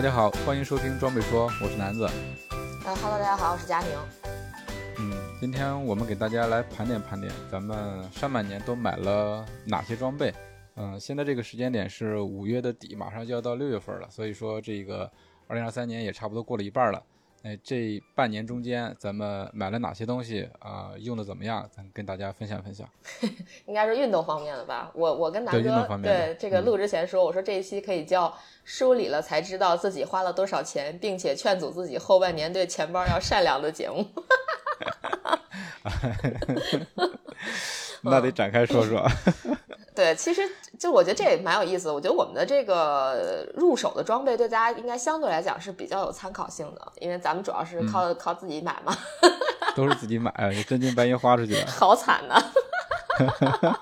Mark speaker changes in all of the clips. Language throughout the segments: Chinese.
Speaker 1: 大家好，欢迎收听装备说，我是南子。
Speaker 2: 呃哈喽，大家好，我是佳宁。
Speaker 1: 嗯，今天我们给大家来盘点盘点，咱们上半年都买了哪些装备？嗯，现在这个时间点是五月的底，马上就要到六月份了，所以说这个二零二三年也差不多过了一半了。哎，这半年中间咱们买了哪些东西啊？用的怎么样？咱跟大家分享分享。
Speaker 2: 应该是运动方面的吧？我我跟南
Speaker 1: 对运动
Speaker 2: 哥
Speaker 1: 方面
Speaker 2: 对这个录之前说，我说这一期可以叫梳理了才知道自己花了多少钱，并且劝阻自己后半年对钱包要善良的节目。
Speaker 1: 那得展开说说。
Speaker 2: 对，其实就我觉得这也蛮有意思的。我觉得我们的这个入手的装备对大家应该相对来讲是比较有参考性的，因为咱们主要是靠、靠自己买嘛，
Speaker 1: 都是自己买，真金白银花出去的，
Speaker 2: 好惨呐、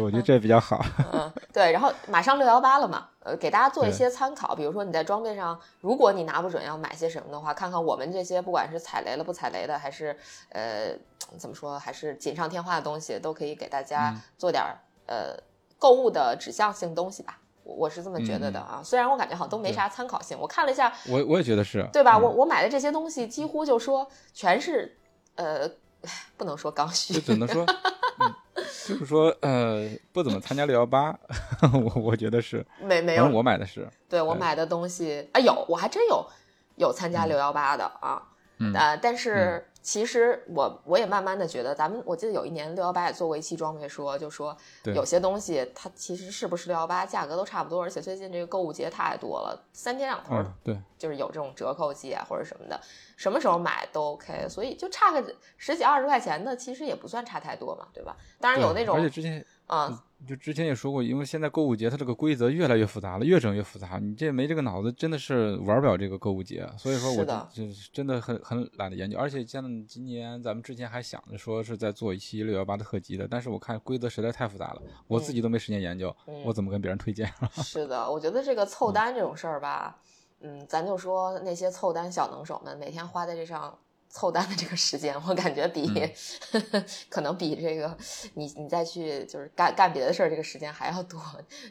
Speaker 1: 我觉得这比较好。
Speaker 2: 嗯，对，然后马上六幺八了嘛，呃，给大家做一些参考，比如说你在装备上，如果你拿不准要买些什么的话，看看我们这些不管是踩雷了不踩雷的，还是呃怎么说，还是锦上添花的东西，都可以给大家做点儿、呃购物的指向性东西吧。我我是这么觉得的啊，虽然我感觉好像都没啥参考性，我看了一下，
Speaker 1: 我我也觉得是，
Speaker 2: 对吧？
Speaker 1: 嗯
Speaker 2: 我我买的这些东西几乎就说全是呃，不能说刚需
Speaker 1: 就，只能说，嗯、就是说，呃，不怎么参加六幺八，我我觉得是，
Speaker 2: 没没有。
Speaker 1: 我买的是，对
Speaker 2: 对。我买的东西啊，有我还真有有参加六幺八的啊，
Speaker 1: 嗯。
Speaker 2: 呃，但是其实我我也慢慢的觉得，咱们我记得有一年六幺八也做过一期装备说，就说有些东西它其实是不是六幺八价格都差不多，而且最近这个购物节太多了，三天两头
Speaker 1: 嗯，对，
Speaker 2: 就是有这种折扣季啊或者什么的，什么时候买都 OK，所以就差个十几二十块钱的，其实也不算差太多嘛，对吧？当然有那
Speaker 1: 种而且
Speaker 2: 种
Speaker 1: 之前
Speaker 2: 嗯。
Speaker 1: 就之前也说过，因为现在购物节它这个规则越来越复杂了，越整越复杂，你这没这个脑子真的是玩不了这个购物节，所以说我
Speaker 2: 是的。
Speaker 1: 就就是真的很很懒得研究，而且像今年咱们之前还想着说是在做一期六幺八的特辑的，但是我看规则实在太复杂了，我自己都没时间研究，
Speaker 2: 嗯。
Speaker 1: 我怎么跟别人推荐？
Speaker 2: 是的，我觉得这个凑单这种事儿吧，嗯，咱就说那些凑单小能手们每天花在这上凑单的这个时间，我感觉比、可能比这个你你再去就是干干别的事儿这个时间还要多，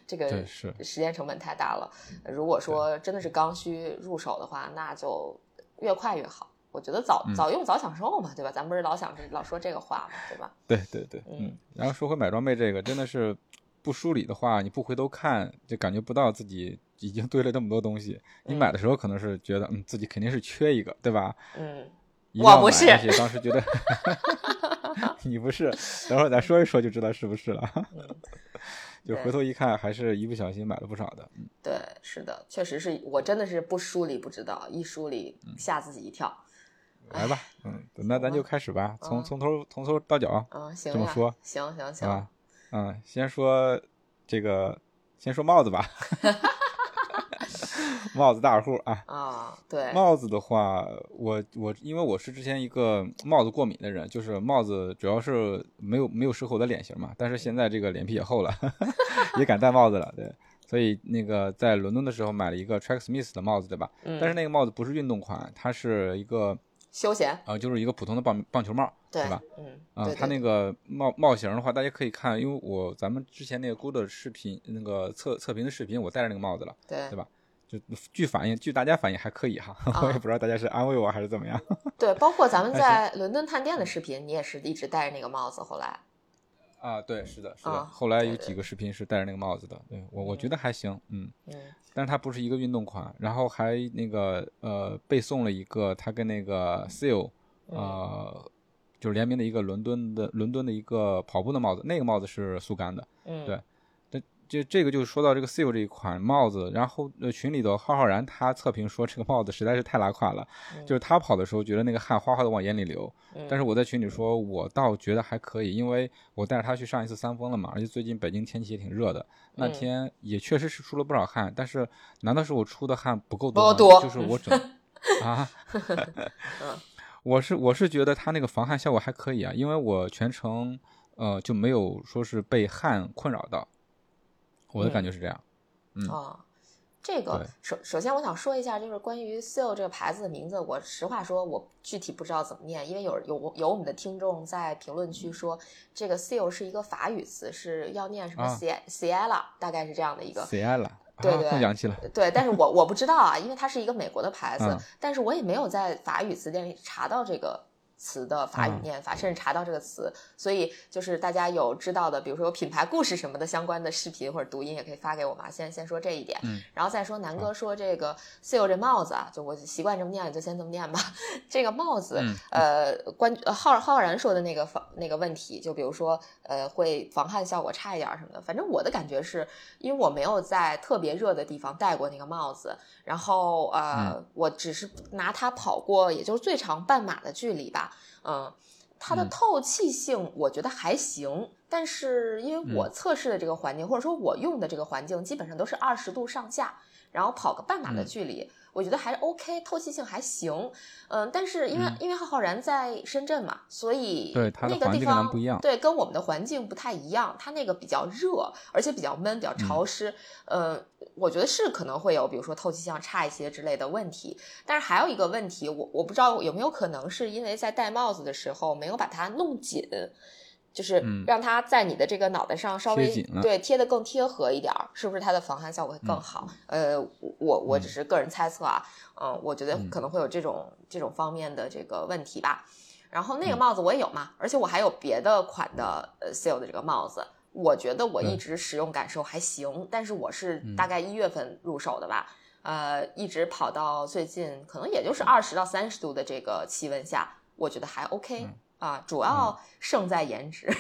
Speaker 2: 这个
Speaker 1: 是
Speaker 2: 时间成本太大了。如果说真的是刚需入手的话，那就越快越好。我觉得早早用早享受嘛，对吧？咱不是老想着老说这个话嘛，对吧？
Speaker 1: 对对对，
Speaker 2: 嗯
Speaker 1: 嗯。然后说回买装备这个，真的是不梳理的话，你不回头看，就感觉不到自己已经堆了这么多东西。你
Speaker 2: 嗯
Speaker 1: 买的时候可能是觉得，嗯，自己肯定是缺一个，对吧？
Speaker 2: 嗯，我不是
Speaker 1: 而且当时觉得 你不是，等会儿咱说一说就知道是不是了。就回头一看，还是一不小心买了不少的。嗯
Speaker 2: 对，是的，确实是我真的是不梳理不知道，一梳理
Speaker 1: 嗯
Speaker 2: 吓自己一跳。
Speaker 1: 来吧，嗯，那咱就开始吧，从从头从头到脚，
Speaker 2: 啊，行呀
Speaker 1: 这么说
Speaker 2: 行行行？
Speaker 1: 嗯，先说这个，先说帽子吧。帽子大户啊，
Speaker 2: 啊，对，
Speaker 1: 帽子的话，我我因为我是之前一个帽子过敏的人，就是帽子主要是没有没有适合我的脸型嘛，但是现在这个脸皮也厚了，也敢戴帽子了，对，所以那个在伦敦的时候买了一个 Track Smith 的帽子，对吧？
Speaker 2: 嗯
Speaker 1: 但是那个帽子不是运动款，它是一个
Speaker 2: 休闲，
Speaker 1: 呃，就是一个普通的棒棒球帽，
Speaker 2: 对
Speaker 1: 吧？？
Speaker 2: 嗯，
Speaker 1: 啊、
Speaker 2: 对
Speaker 1: 它那个帽帽型的话，大家可以看，因为我咱们之前那个 Good 视频那个测测评的视频，我戴着那个帽子了。
Speaker 2: 对
Speaker 1: 对吧就据反应，据大家反应还可以哈，
Speaker 2: 啊
Speaker 1: 我也不知道大家是安慰我还是怎么样。
Speaker 2: 对，包括咱们在伦敦探店的视频，你也是一直戴着那个帽子，后来，
Speaker 1: 啊，对，是的，是的。
Speaker 2: 啊
Speaker 1: 后来有几个视频是戴着那个帽子的，对我我觉得还行，嗯，
Speaker 2: 嗯
Speaker 1: 但是它不是一个运动款，然后还那个呃背送了一个它跟那个 Seal
Speaker 2: 嗯
Speaker 1: 呃就是联名的一个伦敦的伦敦的一个跑步的帽子，那个帽子是速干的，
Speaker 2: 嗯，
Speaker 1: 对就这个就说到这个 Seal 这一款帽子，然后呃群里头浩浩然他测评说这个帽子实在是太拉胯了，就是他跑的时候觉得那个汗哗哗的往眼里流，但是我在群里说我倒觉得还可以，因为我带着他去上一次三峰了嘛，而且最近北京天气也挺热的，那天也确实是出了不少汗，但是难道是我出的汗不够多？
Speaker 2: 多
Speaker 1: 就是我整 啊，我是我是觉得他那个防汗效果还可以啊，因为我全程呃就没有说是被汗困扰到。我的感觉是这样，嗯。
Speaker 2: 啊，这个首首先我想说一下，就是关于 Seal 这个牌子的名字，我实话说，我具体不知道怎么念，因为有有有我们的听众在评论区说，这个 Seal 是一个法语词，是要念什么 C Ciela，大概是这样的一个。
Speaker 1: Ciela，
Speaker 2: 对对，
Speaker 1: 更洋气了，
Speaker 2: 对，但是我我不知道啊，因为它是一个美国的牌子，但是我也没有在法语词典里查到这个。词的法语念法，甚至查到这个词，所以就是大家有知道的，比如说有品牌故事什么的相关的视频或者读音，也可以发给我嘛。先先说这一点，然后再说南哥说这个 seal 这帽子啊，就我习惯这么念，就先这么念吧。这个帽子，呃，关浩浩然说的那个防那个问题，就比如说呃会防汗效果差一点什么的，反正我的感觉是因为我没有在特别热的地方戴过那个帽子，然后呃我只是拿它跑过，也就是最长半马的距离吧。嗯，它的透气性我觉得还行，但是因为我测试的这个环境，或者说我用的这个环境，基本上都是二十度上下，然后跑个半马的距离。我觉得还是 OK，透气性还行，嗯，但是因为因为浩浩然在深圳嘛，所以
Speaker 1: 对
Speaker 2: 那个地方
Speaker 1: 不一样，
Speaker 2: 对，跟我们的环境不太一样，它那个比较热，而且比较闷，比较潮湿，嗯，我觉得是可能会有，比如说透气性差一些之类的问题。但是还有一个问题，我我不知道有没有可能是因为在戴帽子的时候没有把它弄紧。就是让它在你的这个脑袋上稍微对贴的更贴合一点儿，是不是它的防汗效果会更好？呃，我我只是个人猜测啊，嗯，我觉得可能会有这种这种方面的这个问题吧。然后那个帽子我也有嘛，而且我还有别的款的呃 Seal 的这个帽子，我觉得我一直使用感受还行，但是我是大概一月份入手的吧，呃，一直跑到最近可能也就是二十到三十度的这个气温下，我觉得还 OK。啊，主要胜在颜值，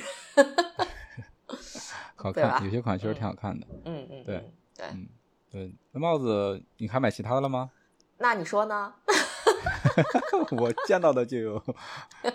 Speaker 1: 好看，有些款确实挺好看的。
Speaker 2: 嗯嗯，
Speaker 1: 对
Speaker 2: 对
Speaker 1: 对。那帽子你还买其他的了吗？
Speaker 2: 那你说呢？
Speaker 1: 我见到的就有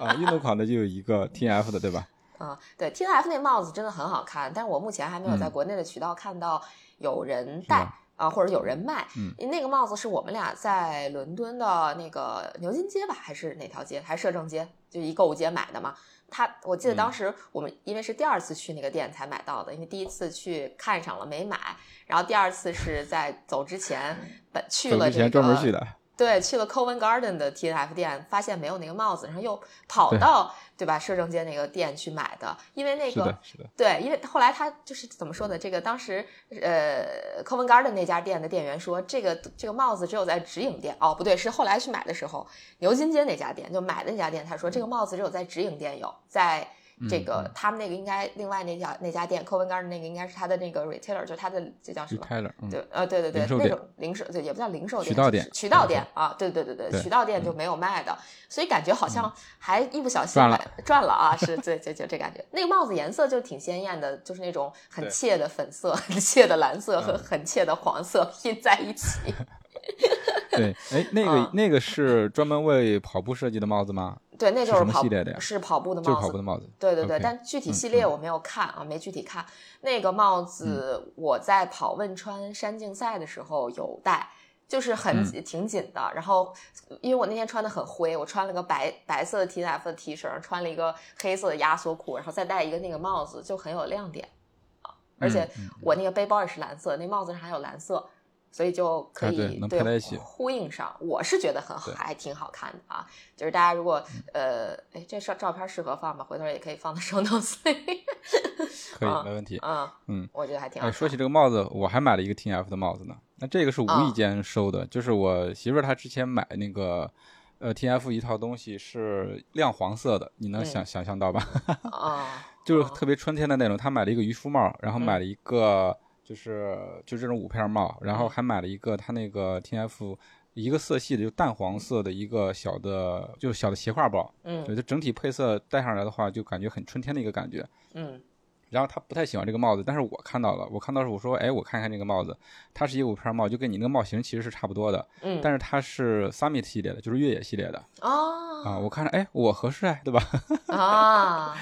Speaker 1: 啊，运动款的就有一个 T F 的，对吧？
Speaker 2: 啊，对，T F 那帽子真的很好看，但是我目前还没有在国内的渠道看到有人戴。啊，或者有人卖，嗯，那个帽子是我们俩在伦敦的那个牛津街吧，还是哪条街？还是摄政街？就一购物节买的嘛。他，我记得当时我们因为是第二次去那个店才买到的，因为第一次去看上了没买，然后第二次是在走之前本去了这个
Speaker 1: 专门去的。
Speaker 2: 对，去了 Covent Garden 的 T N F 店，发现没有那个帽子，然后又跑到对吧摄政街那个店去买的，因为那
Speaker 1: 个
Speaker 2: 对，因为后来他就是怎么说的，这个当时呃 Covent Garden 那家店的店员说，这个这个帽子只有在直营店哦，不对，是后来去买的时候，牛津街那家店就买的那家店，他说这个帽子只有在直营店有，在。这个他们那个应该另外那家那家店，Covent Garden 那个应该是他的那个 retailer，就是他的这叫什么
Speaker 1: ？retailer，
Speaker 2: 对，呃，对对对，那种零售，对，也不叫零售店，
Speaker 1: 渠道店，
Speaker 2: 渠道店啊，对对对对，渠道店就没有卖的，所以感觉好像还一不小心赚
Speaker 1: 了，
Speaker 2: 赚了啊，是，对，就就这感觉。那个帽子颜色就挺鲜艳的，就是那种很怯的粉色、很怯的蓝色和很怯的黄色拼在一起。
Speaker 1: 对，哎，那个那个是专门为跑步设计的帽子吗？
Speaker 2: 对，那就是
Speaker 1: 跑
Speaker 2: 系列的呀，是跑步的帽子，
Speaker 1: 就是跑步的帽子。
Speaker 2: 对对对，但具体系列我没有看啊，没具体看。那个帽子我在跑汶川山竞赛的时候有戴，就是很挺紧的。然后因为我那天穿的很灰，我穿了个白白色的 T F 的 T 恤，穿了一个黑色的压缩裤，然后再戴一个那个帽子，就很有亮点啊。而且我那个背包也是蓝色，那帽子上还有蓝色。所以就可以
Speaker 1: 对
Speaker 2: 呼应上，我是觉得很好，还挺好看的啊。就是大家如果呃，哎，这照照片适合放吗？回头也可以放到 notes 里。
Speaker 1: 可以，没问题。
Speaker 2: 嗯嗯，我觉得还挺好。
Speaker 1: 哎，说起这个帽子，我还买了一个 T F 的帽子呢。那这个是无意间收的，就是我媳妇儿她之前买那个呃 T F 一套东西是亮黄色的，你能想想象到吧？
Speaker 2: 啊，
Speaker 1: 就是特别春天的那种。她买了一个渔夫帽，然后买了一个。就是就这种五片帽，然后还买了一个它那个 T F 一个色系的，就淡黄色的一个小的，就小的斜挎包。
Speaker 2: 嗯，
Speaker 1: 对，就整体配色戴上来的话，就感觉很春天的一个感觉。
Speaker 2: 嗯，
Speaker 1: 然后他不太喜欢这个帽子，但是我看到了，我看到是我说，哎，我看看这个帽子，它是一个五片帽，就跟你那个帽型其实是差不多的，
Speaker 2: 嗯，
Speaker 1: 但是它是 Summit 系列的，就是越野系列的。
Speaker 2: 哦。
Speaker 1: 啊，我看着，哎，我合适哎，对吧？
Speaker 2: 啊，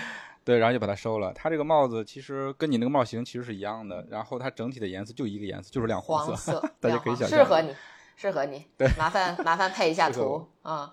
Speaker 1: 对，然后就把它收了。它这个帽子其实跟你那个帽型其实是一样的，然后它整体的颜色就一个颜色，就是亮
Speaker 2: 黄
Speaker 1: 色，
Speaker 2: 色，
Speaker 1: 大家可以想象，
Speaker 2: 适合你，适合你，
Speaker 1: 对，
Speaker 2: 麻烦麻烦配一下图啊。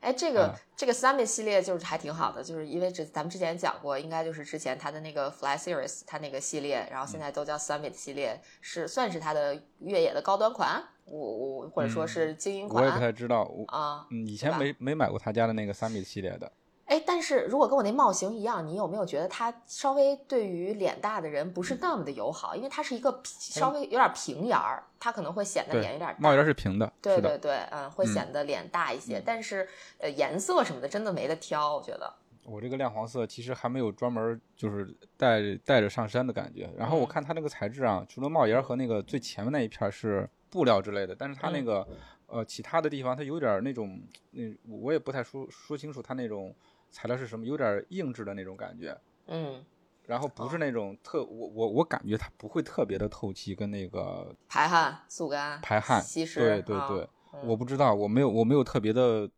Speaker 2: 哎，这个、
Speaker 1: 啊
Speaker 2: 这个 Summit 系列就是还挺好的，就是因为之咱们之前讲过，应该就是之前它的那个 Fly Series 它那个系列，然后现在都叫 Summit 系列，是算是它的越野的高端款，我我或者说是精英款、
Speaker 1: 嗯我也不太知道，我
Speaker 2: 啊。
Speaker 1: 嗯，以前没没买过他家的那个 Summit 系列的。
Speaker 2: 哎，但是如果跟我那帽型一样，你有没有觉得它稍微对于脸大的人不是那么的友好？因为它是一个稍微有点平沿儿，它可能会显得
Speaker 1: 对
Speaker 2: 脸有点大。
Speaker 1: 帽檐是平的，
Speaker 2: 对，对对，嗯，会显得脸大一些，但是呃颜色什么的真的没得挑，我觉得。
Speaker 1: 我这个亮黄色其实还没有专门就是带带着上山的感觉。然后我
Speaker 2: 嗯
Speaker 1: 看它那个材质啊，除了帽檐和那个最前面那一片是布料之类的，但是它那
Speaker 2: 嗯
Speaker 1: 个、呃其他的地方它有点那种那我也不太说说清楚它那种材料是什么，有点硬质的那种感觉。
Speaker 2: 嗯，
Speaker 1: 然后不是
Speaker 2: 哦
Speaker 1: 那种特我我我感觉它不会特别的透气，跟那个
Speaker 2: 排汗、速干、
Speaker 1: 排汗
Speaker 2: 吸湿，啊
Speaker 1: 对对对，
Speaker 2: 嗯
Speaker 1: 我不知道，我没有我没有特别的，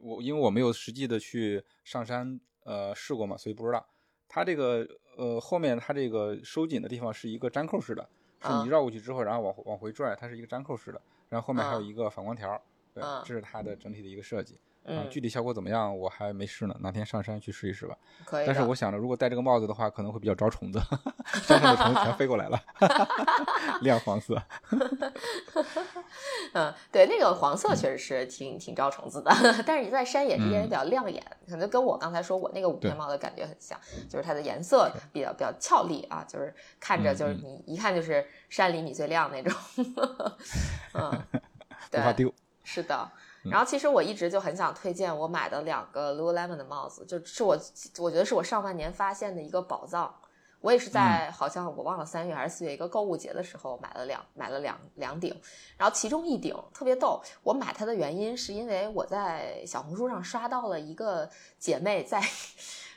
Speaker 1: 我因为我没有实际的去上山呃试过嘛，所以不知道。它这个呃后面它这个收紧的地方是一个粘扣式的，是
Speaker 2: 啊
Speaker 1: 你绕过去之后，然后往往回拽，它是一个粘扣式的，然后后面还有
Speaker 2: 啊
Speaker 1: 一个反光条，对
Speaker 2: 啊，
Speaker 1: 这是它的整体的一个设计。啊
Speaker 2: 嗯，
Speaker 1: 具体效果怎么样我还没试呢，哪天上山去试一试吧。
Speaker 2: 可以。
Speaker 1: 但是我想着，如果戴这个帽子的话，可能会比较招虫子，山上的虫子全飞过来了，亮黄色。
Speaker 2: 嗯，对，那个黄色确实是挺挺招虫子的，但是你在山野之间也比较亮眼，可能跟我刚才说我那个五片
Speaker 1: 嗯对
Speaker 2: 帽的感觉很像，就是它的颜色比较比较俏丽啊，就是看着就是
Speaker 1: 嗯
Speaker 2: 你一看就是山里你最亮那种。嗯，对，
Speaker 1: 不怕丢。
Speaker 2: 是的。
Speaker 1: 嗯
Speaker 2: 然后其实我一直就很想推荐我买的两个 Lululemon 的帽子，就是我我觉得是我上半年发现的一个宝藏。我也是在好像我忘了三月还是四月一个购物节的时候买了两买了两两顶，然后其中一顶特别逗。我买它的原因是因为我在小红书上刷到了一个姐妹在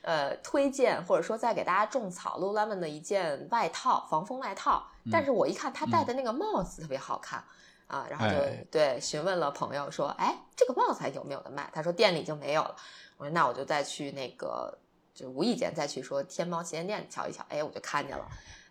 Speaker 2: 呃推荐或者说在给大家种草 Lululemon 的一件外套防风外套，但是我一看她戴的那个帽子特别好看。啊，然后就、
Speaker 1: 哎
Speaker 2: 对询问了朋友说，哎，这个帽子还有没有的卖？他说店里已经没有了。我说那我就再去那个，就无意间再去说天猫旗舰店瞧一瞧。哎，我就看见了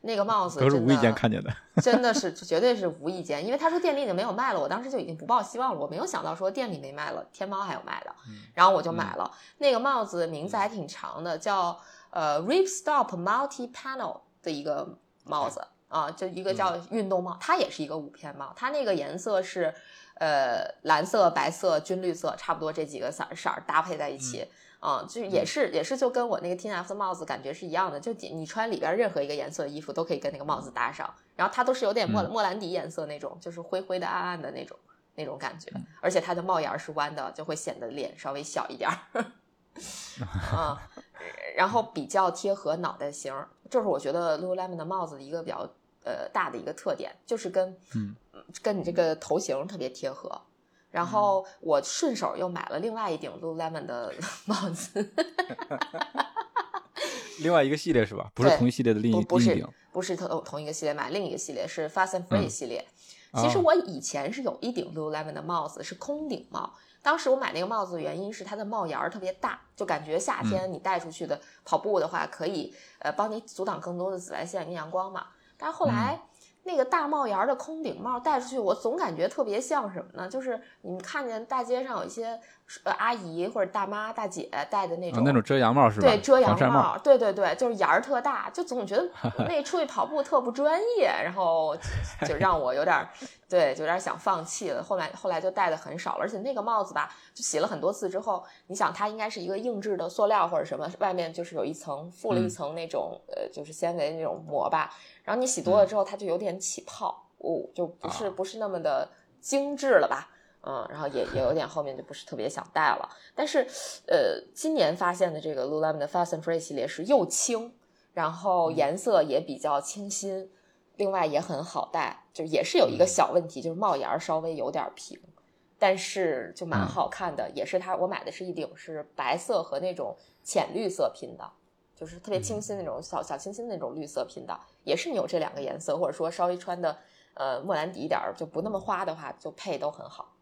Speaker 2: 那个帽子，
Speaker 1: 都是无意间看见的。
Speaker 2: 真的是绝对是无意间，因为他说店里已经没有卖了，我当时就已经不抱希望了。我没有想到说店里没卖了，天猫还有卖的，然后我就买了、那个帽子，名字还挺长的，叫呃 Ripstop Multi Panel 的一个帽子啊，就一个叫运动帽，它也是一个五片帽，它那个颜色是呃蓝色、白色、军绿色，差不多这几个色儿色儿搭配在一起。啊、就也是也是就跟我那个 T N F 的帽子感觉是一样的，就你你穿里边任何一个颜色的衣服都可以跟那个帽子搭上，然后它都是有点莫
Speaker 1: 嗯
Speaker 2: 莫兰迪颜色那种，就是灰灰的、暗暗的那种那种感觉，而且它的帽檐儿是弯的，就会显得脸稍微小一点儿。啊，然后比较贴合脑袋型儿，这是我觉得 Lululemon 的帽子的一个比较呃大的一个特点，就是跟
Speaker 1: 嗯
Speaker 2: 跟你这个头型特别贴合。然后我顺手又买了另外一顶 Lululemon 的 帽子，
Speaker 1: 另外一个系列是吧？不是同一系列的另一
Speaker 2: 不不是
Speaker 1: 另一顶。
Speaker 2: 不是同同一个系列买，另一个系列是 Fast and Free
Speaker 1: 嗯
Speaker 2: 系列。其实
Speaker 1: 哦
Speaker 2: 我以前是有一顶 Lululemon 的帽子，是空顶帽。当时我买那个帽子的原因是它的帽檐儿特别大，就感觉夏
Speaker 1: 嗯
Speaker 2: 天你戴出去的跑步的话，可以呃帮你阻挡更多的紫外线跟阳光嘛。但是后来、
Speaker 1: 嗯
Speaker 2: 那个大帽檐儿的空顶帽戴出去，我总感觉特别像什么呢？就是你们看见大街上有一些呃阿姨或者大妈大姐戴的那种、
Speaker 1: 啊那种遮阳帽是吧？
Speaker 2: 对，遮阳
Speaker 1: 帽。
Speaker 2: 对对对，就是檐儿特大，就总觉得那出去跑步特不专业，然后 就让我有点儿，对，就有点儿想放弃了。后来后来就戴的很少了，而且那个帽子吧，就洗了很多次之后，你想它应该是一个硬质的塑料或者什么，外面就是有一层附了一
Speaker 1: 嗯
Speaker 2: 层那种、呃，就是纤维那种膜吧，然后你洗多了之后，它就有点起泡，哦，就不是
Speaker 1: 啊
Speaker 2: 不是那么的精致了吧。嗯，然后也也有点后面就不是特别想戴了，但是，呃，今年发现的这个 Lululemon 的 Fast and Free 系列是又轻，然后颜色也比较清新，另外也很好戴，就也是有一个小问题，就是帽檐儿稍微有点平，但是就蛮好看的，也是它我买的是一顶是白色和那种浅绿色拼的，就是特别清新那种小小清新那种绿色拼的，也是你有这两个颜色，或者说稍微穿的呃莫兰迪一点儿就不那么花的话，就配都很好，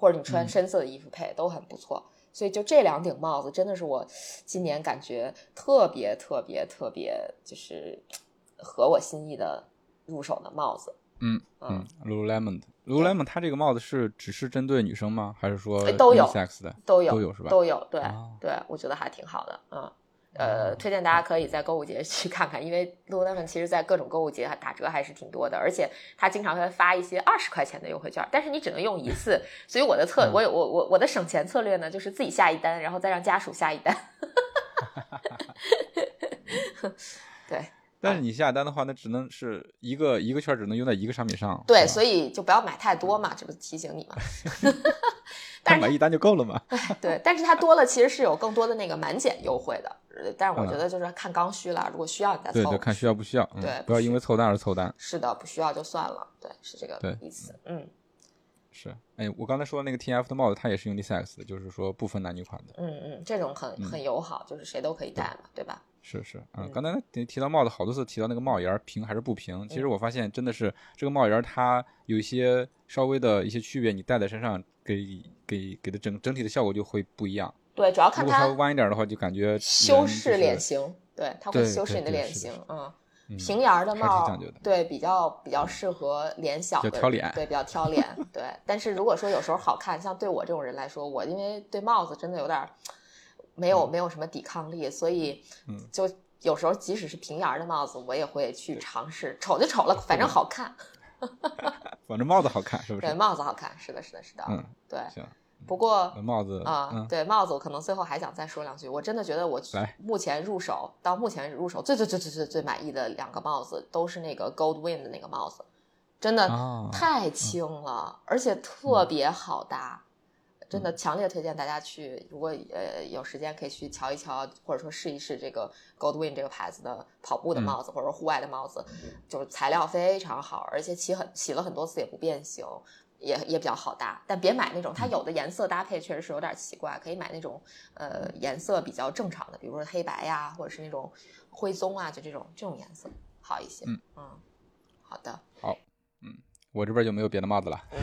Speaker 2: 或者你穿深色的衣服配都很不错。所以就这两顶帽子，真的是我今年感觉特别特别特别，就是合我心意的入手的帽子。
Speaker 1: 嗯嗯，Lululemon 的 Lululemon，它这个帽子是只是针对女生吗？还是说
Speaker 2: 都有
Speaker 1: sex 的
Speaker 2: 都有
Speaker 1: 都有是吧？
Speaker 2: 都有，对
Speaker 1: 哦
Speaker 2: 对，我觉得还挺好的。嗯，呃，推荐大家可以在购物节去看看，因为 Lululemon 其实在各种购物节打折还是挺多的，而且它经常会发一些二十块钱的优惠券，但是你只能用一次。所以我的策，我有我我我的省钱策略呢，就是自己下一单，然后再让家属下一单。对
Speaker 1: 但是你下单的话，那只能是一个一个券只能用在一个商品上。
Speaker 2: 对，所以就不要买太多嘛，这不提醒你吗？但是
Speaker 1: 买一单就够了嘛。
Speaker 2: 对，但是它多了其实是有更多的那个满减优惠的，呃但是我觉
Speaker 1: 嗯
Speaker 2: 得就是看刚需了，如果需要你再凑。
Speaker 1: 对对，看需要不需要。嗯
Speaker 2: 对
Speaker 1: 不要因为凑单而凑单。
Speaker 2: 是的，不需要就算了，对，是这个意思。嗯
Speaker 1: 是，哎，我刚才说的那个 T F 的帽子，它也是 unisex 的，就是说不分男女款的。
Speaker 2: 嗯嗯，这种很很友好，就是谁都可以戴嘛，对吧？
Speaker 1: 是是，
Speaker 2: 嗯
Speaker 1: 嗯，刚才提提到帽子，好多次提到那个帽檐平还是不平，其实我发现真的是这个帽檐它有一些稍微的一些区别，你戴在身上给给给的整整体的效果就会不一样。
Speaker 2: 对，主要看它
Speaker 1: 弯一点的话，就感觉
Speaker 2: 修饰脸型，对，它会修饰你的脸型，嗯。
Speaker 1: 嗯
Speaker 2: 平沿儿的帽对，比较比较适合脸小的，
Speaker 1: 挑脸
Speaker 2: 对，比较挑脸，对。但是如果说有时候好看，像对我这种人来说，我因为对帽子真的有点儿没有没有什么抵抗力，所以
Speaker 1: 嗯
Speaker 2: 就有时候即使是平沿儿的帽子，我也会去尝试，丑就丑了，反正好看，
Speaker 1: 反正帽子好看，是不是对，
Speaker 2: 帽子好看，是的，是的，是的，
Speaker 1: 嗯，
Speaker 2: 对。
Speaker 1: 行，
Speaker 2: 不过
Speaker 1: 那帽子
Speaker 2: 啊、
Speaker 1: 嗯，
Speaker 2: 对帽子，我可能最后还想再说两句。我真的觉得我目前入手到目前入手最最最最最最满意的两个帽子，都是那个 Goldwing 的那个帽子，真的
Speaker 1: 啊
Speaker 2: 太轻了，而且特别好搭。真的强烈推荐大家去，如果呃有时间可以去瞧一瞧，或者说试一试这个 Goldwing 这个牌子的跑步的帽子，或者说户外的帽子，就是材料非常好，而且洗很洗了很多次也不变形，也也比较好搭。但别买那种它有的颜色搭配确实是有点奇怪，可以买那种呃颜色比较正常的，比如说黑白呀，或者是那种灰棕啊，就这种这种颜色好一些。
Speaker 1: 嗯
Speaker 2: 好的，好，嗯
Speaker 1: 我这边就没有别的帽子了。
Speaker 2: 嗯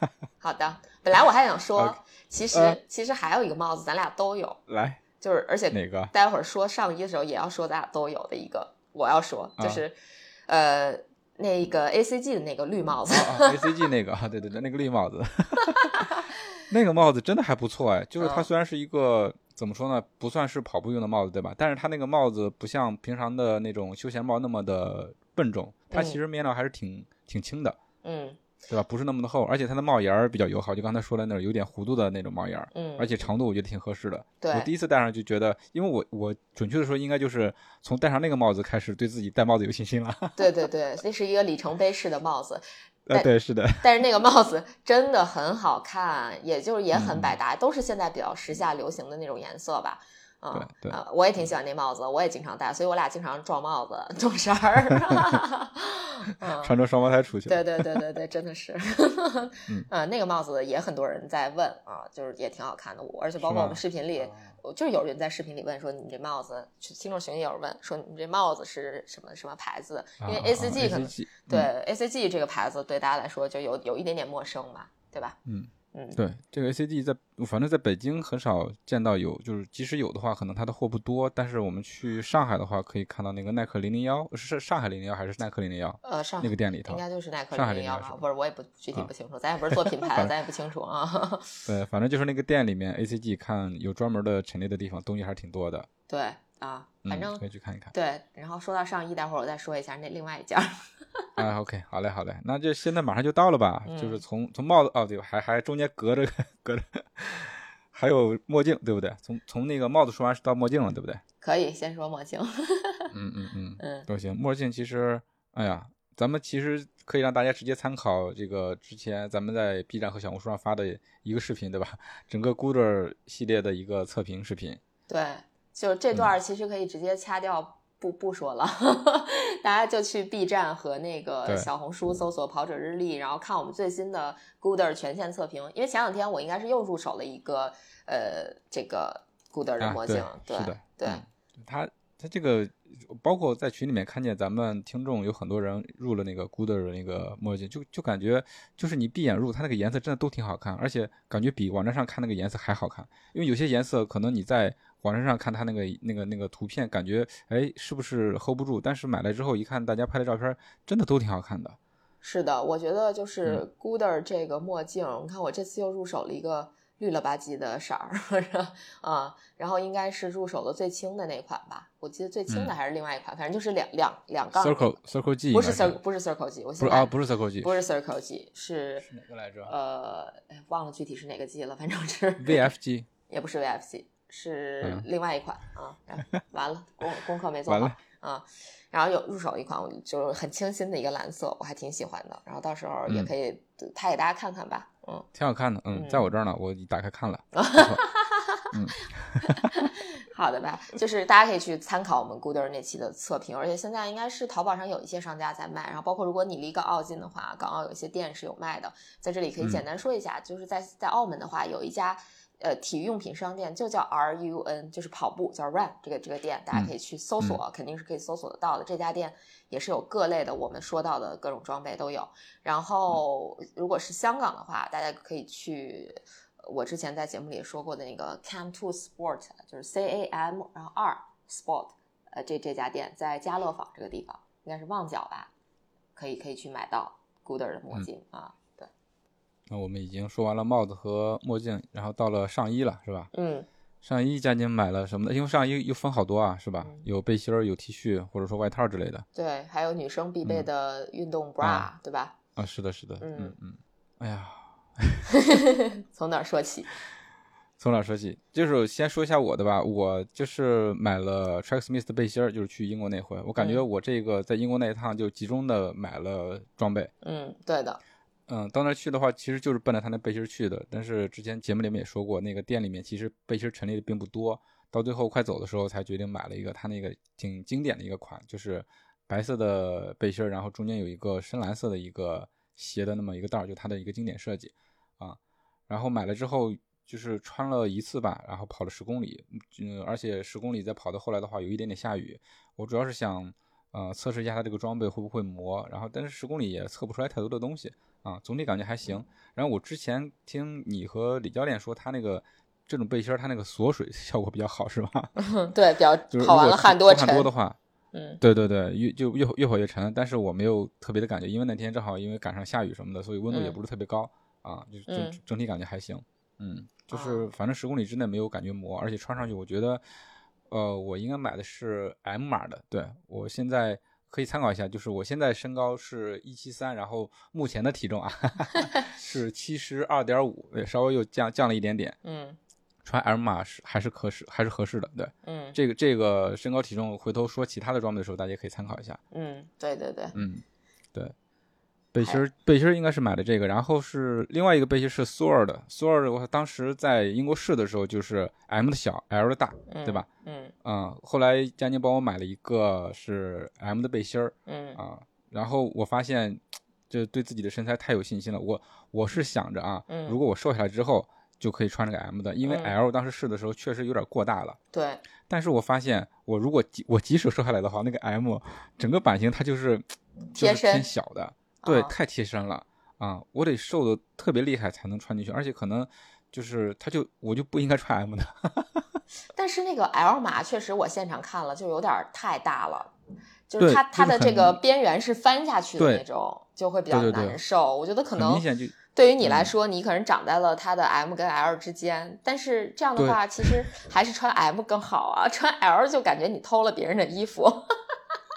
Speaker 2: 嗯，好的。本来我还想说其实、
Speaker 1: 呃
Speaker 2: 其实还有一个帽子，咱俩都有，
Speaker 1: 来，
Speaker 2: 就是而且
Speaker 1: 哪个？
Speaker 2: 待会儿说上衣的时候也要说咱俩都有的一个，我要说
Speaker 1: 啊
Speaker 2: 就是、呃那个 A C G 的那个绿帽子。
Speaker 1: 啊，A C G 那个，啊 对对对，那个绿帽子，那个帽子真的还不错哎，就是它
Speaker 2: 嗯
Speaker 1: 虽然是一个怎么说呢，不算是跑步用的帽子，对吧？但是它那个帽子不像平常的那种休闲帽那么的笨重，它
Speaker 2: 嗯
Speaker 1: 其实面料还是挺挺轻的，
Speaker 2: 嗯
Speaker 1: 对吧？不是那么的厚，而且它的帽檐儿比较友好，就刚才说的那种有点弧度的那种帽檐儿，
Speaker 2: 嗯，
Speaker 1: 而且长度我觉得挺合适的。
Speaker 2: 对
Speaker 1: 我第一次戴上就觉得，因为我我准确的说，应该就是从戴上那个帽子开始，对自己戴帽子有信心了。
Speaker 2: 对对对，那是一个里程碑式的帽子，
Speaker 1: 呃，对，是的，
Speaker 2: 但是那个帽子真的很好看，也就是也很
Speaker 1: 嗯
Speaker 2: 百搭，都是现在比较时下流行的那种颜色吧。嗯，
Speaker 1: 对对
Speaker 2: 呃我也挺喜欢那帽子，我也经常戴，所以我俩经常撞帽子、撞衫儿。嗯
Speaker 1: 穿着双胞胎出去。
Speaker 2: 对对对对对，真的是，
Speaker 1: 嗯
Speaker 2: 呃，那个帽子也很多人在问啊，就是也挺好看的，我而且包括我们视频里，就是有人在视频里问说你这帽子，听众群也有人问说你这帽子是什么什么牌子，因为
Speaker 1: 啊
Speaker 2: A C G 可能、对
Speaker 1: 嗯
Speaker 2: A C G 这个牌子对大家来说就有有一点点陌生嘛，对吧？
Speaker 1: 嗯
Speaker 2: 嗯，
Speaker 1: 对，这个 ACG 在反正在北京很少见到有，就是即使有的话，可能它的货不多。但是我们去上海的话，可以看到那个耐克零零幺，是上海零零幺还是耐克零零幺
Speaker 2: 呃，上
Speaker 1: 那个店里头
Speaker 2: 应？该就是耐克零零幺吧，不是我也不具体
Speaker 1: 啊
Speaker 2: 不清楚，咱也不是做品牌的，咱也不清楚啊。
Speaker 1: 对，反正就是那个店里面 ACG 看有专门的陈列的地方，东西还是挺多的。
Speaker 2: 对啊，反
Speaker 1: 嗯，
Speaker 2: 正
Speaker 1: 可以去看一看。
Speaker 2: 对，然后说到上衣，待会儿我再说一下那另外一件儿。
Speaker 1: 啊，OK，好嘞，好嘞，那这现在马上就到了吧？就是
Speaker 2: 嗯
Speaker 1: 从从帽子哦，对？还还中间隔着隔着，还有墨镜，对不对？从从那个帽子说完是到墨镜了，对不对？
Speaker 2: 可以先说墨镜，
Speaker 1: 嗯嗯嗯，
Speaker 2: 嗯
Speaker 1: 都行。墨镜其实，哎呀，咱们其实可以让大家直接参考这个之前咱们在 B 站和小红书上发的一个视频，对吧？整个 Gooder 系列的一个测评视频。
Speaker 2: 对，就这
Speaker 1: 嗯
Speaker 2: 段其实可以直接掐掉，不不说了，大家就去 B 站和那个小红书搜索“跑者日历”，然后看我们最新的 Gooder 全线测评。因为前两天我应该是又入手了一个呃这个 Gooder 的
Speaker 1: 啊，
Speaker 2: 墨镜，
Speaker 1: 对，是的，
Speaker 2: 对
Speaker 1: 嗯它它这个包括在群里面看见咱们听众有很多人入了那个 Gooder 的那个墨镜，就就感觉就是你闭眼入，它那个颜色真的都挺好看，而且感觉比网站上看那个颜色还好看。因为有些颜色可能你在网站上看它那个那个那个图片，感觉哎是不是 hold 不住，但是买来之后一看，大家拍的照片真的都挺好看的。
Speaker 2: 是的，我觉得就是 Gooder 这个墨镜，你看我这次又入手了一个。绿了吧唧的色儿，啊，然后应该是入手的最轻的那款吧，我记得最轻的还是另外一款，反正就是两两两杠。
Speaker 1: Circle Circle G
Speaker 2: 不是 Circle 不是 Circle G，我
Speaker 1: 不是啊不是 Circle G，
Speaker 2: 不是 Circle G
Speaker 1: 是哪个来着？
Speaker 2: 呃，忘了具体是哪个 G 了，反正是
Speaker 1: VFG，
Speaker 2: 也不是 VFG，是另外一款啊。完了，功功课没做好啊。然后有入手一款，就是很清新的一个蓝色，我还挺喜欢的。然后到时候也可以拍给大家看看吧。嗯，
Speaker 1: 挺好看的。嗯，在我这儿呢，我打开看了。
Speaker 2: 嗯，好的吧，就是大家可以去参考我们 Gooder 那期的测评，而且现在应该是淘宝上有一些商家在卖。然后包括如果你离港澳近的话，港澳有一些店是有卖的。在这里可以简单说一下，就是在在澳门的话，有一家。呃，体育用品商店就叫 R U N，就是跑步叫 Run 这个这个店，大家可以去搜索，肯定是可以搜索得到的。这家店也是有各类的我们说到的各种装备都有。然后如果是香港的话，大家可以去我之前在节目里说过的那个 Cam Two Sport，就是 C A M 然后二 Sport，呃，这这家店在家乐坊这个地方，应该是旺角吧，可以可以去买到 Gooder 的墨镜啊。
Speaker 1: 那我们已经说完了帽子和墨镜，然后到了上衣了，是吧？
Speaker 2: 嗯，
Speaker 1: 上衣佳宁买了什么的？因为上衣又分好多啊，是吧？有背心儿，有 T 恤，或者说外套之类的。
Speaker 2: 对，还有女生必备的运动 bra，对吧？
Speaker 1: 啊，是的，是的。
Speaker 2: 嗯
Speaker 1: 嗯。哎呀，
Speaker 2: 从哪说起？
Speaker 1: 从哪说起？就是先说一下我的吧。我就是买了 Tracksmith 的背心儿，就是去英国那回，我感觉我这个在英国那一趟就集中的买了装备。
Speaker 2: 嗯，对的。
Speaker 1: 嗯，到那去的话，其实就是奔着他那背心去的。但是之前节目里面也说过，那个店里面其实背心陈列的并不多。到最后快走的时候，才决定买了一个他那个挺经典的一个款，就是白色的背心，然后中间有一个深蓝色的一个斜的那么一个带儿，就它的一个经典设计啊。然后买了之后，就是穿了一次吧，然后跑了十公里，嗯，而且十公里再跑到后来的话，有一点点下雨。我主要是想，呃，测试一下它这个装备会不会磨。然后，但是十公里也测不出来太多的东西。啊，总体感觉还行。然后我之前听你和李教练说，他那个这种背心儿，它那个锁水 效果比较好，是吧？
Speaker 2: 对，比较
Speaker 1: 就是
Speaker 2: 跑完了
Speaker 1: 汗
Speaker 2: 多沉。
Speaker 1: 汗多的话，
Speaker 2: 嗯，
Speaker 1: 对对对，越就越越跑越沉。但是我没有特别的感觉，因为那天正好因为赶上下雨什么的，所以温度也不是特别高啊，就整整体感觉还行。嗯，就是反正十公里之内没有感觉磨，而且穿上去我觉得，呃，我应该买的是 M 码的，对我现在。可以参考一下，就是我现在身高是一七三，然后目前的体重啊 是七十二点五，对，稍微又降降了一点点。
Speaker 2: 嗯，
Speaker 1: 穿 M 码是还是合适，还是合适的，对。
Speaker 2: 嗯，
Speaker 1: 这个这个身高体重，回头说其他的装备的时候，大家可以参考一下。
Speaker 2: 嗯，对对对。
Speaker 1: 嗯，对。背心儿背心儿应该是买的这个，然后是另外一个背心是 Sword，Sword 我当时在英国试的时候就是 M 的小，L 的大，对吧？
Speaker 2: 嗯。
Speaker 1: 嗯，后来佳宁帮我买了一个是 M 的背心儿，
Speaker 2: 嗯。
Speaker 1: 啊，然后我发现就对自己的身材太有信心了，我我是想着啊，如果我瘦下来之后就可以穿这个 M 的，因为 L 当时试的时候确实有点过大了，
Speaker 2: 对，
Speaker 1: 但是我发现我如果我即使瘦下来的话，那个 M 整个版型它就是就是偏小的。对，太贴身了啊！我得瘦的特别厉害才能穿进去，而且可能就是它就我就不应该穿 M 的。
Speaker 2: 但是那个 L 码确实我现场看了就有点太大了，就是它它的这个边缘是翻下去的那种，就会比较难受。我觉得可能对于你来说，你可能长在了它的 M 跟 L 之间，但是这样的话，其实还是穿 M 更好啊！穿 L 就感觉你偷了别人的衣服。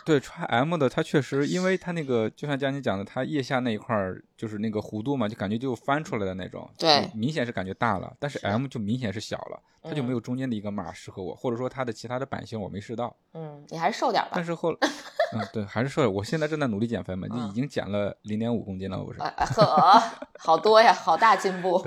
Speaker 1: 对，穿 M 的，它确实，因为它那个，就像佳妮讲的，它腋下那一块儿就是那个弧度嘛，就感觉就翻出来的那种，
Speaker 2: 对，
Speaker 1: 明显是感觉大了。但是 M 就明显是小了，它就没有中间的一个码适合我，或者说它的其他的版型我没试到。
Speaker 2: 嗯，你还是瘦点吧。
Speaker 1: 但是后，嗯，对，还是瘦。我现在正在努力减肥嘛，就已经减了零点五公斤了，不是？
Speaker 2: 呵，好多呀，好大进步。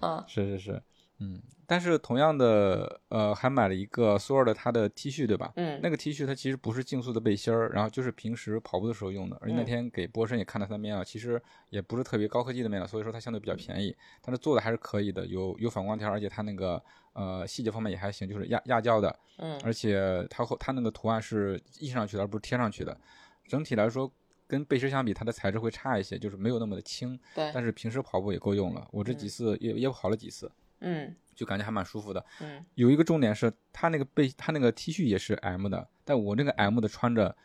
Speaker 1: 嗯，是是是，嗯，但是同样的，呃，还买了一个索尔的他的 T 恤，对吧？
Speaker 2: 嗯，
Speaker 1: 那个 T 恤它其实不是竞速的背心儿，然后就是平时跑步的时候用的。而且那
Speaker 2: 嗯
Speaker 1: 天给波神也看了它的面料，其实也不是特别高科技的面料，所以说它相对比较便宜，但是做的还是可以的，有有反光条，而且它那个呃细节方面也还行，就是亚亚胶的，
Speaker 2: 嗯
Speaker 1: 而且它后它那个图案是印上去的，而不是贴上去的。整体来说，跟背心相比，它的材质会差一些，就是没有那么的轻，
Speaker 2: 对，
Speaker 1: 但是平时跑步也够用了。我这几
Speaker 2: 嗯
Speaker 1: 次也也跑了几次，
Speaker 2: 嗯
Speaker 1: 就感觉还蛮舒服的。
Speaker 2: 嗯
Speaker 1: 有一个重点是，他那个背，他那个 T 恤也是 M 的，但我那个 M 的穿着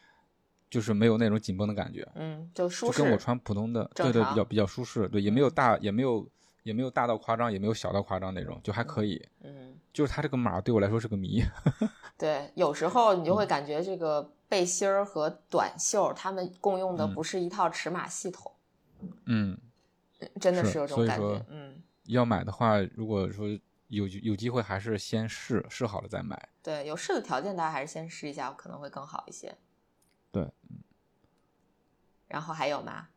Speaker 1: 就是没有那种紧绷的感觉，
Speaker 2: 嗯，就舒适，
Speaker 1: 就跟我穿普通的，对对，比较比较舒适，对，也没有大，也没有也没有大到夸张，也没有小到夸张那种，就还可以。
Speaker 2: 嗯，
Speaker 1: 就是他这个码对我来说是个谜。
Speaker 2: 对，有时候你就
Speaker 1: 嗯
Speaker 2: 会感觉这个背心儿和短袖它们共用的
Speaker 1: 嗯
Speaker 2: 不是一套尺码系统，
Speaker 1: 嗯，
Speaker 2: 真的
Speaker 1: 是
Speaker 2: 是有这种感觉，嗯。
Speaker 1: 要买的话，如果说有有机会，还是先试试好了再买。
Speaker 2: 对，有试的条件，大家还是先试一下，可能会更好一些。
Speaker 1: 对，
Speaker 2: 然后还有吗？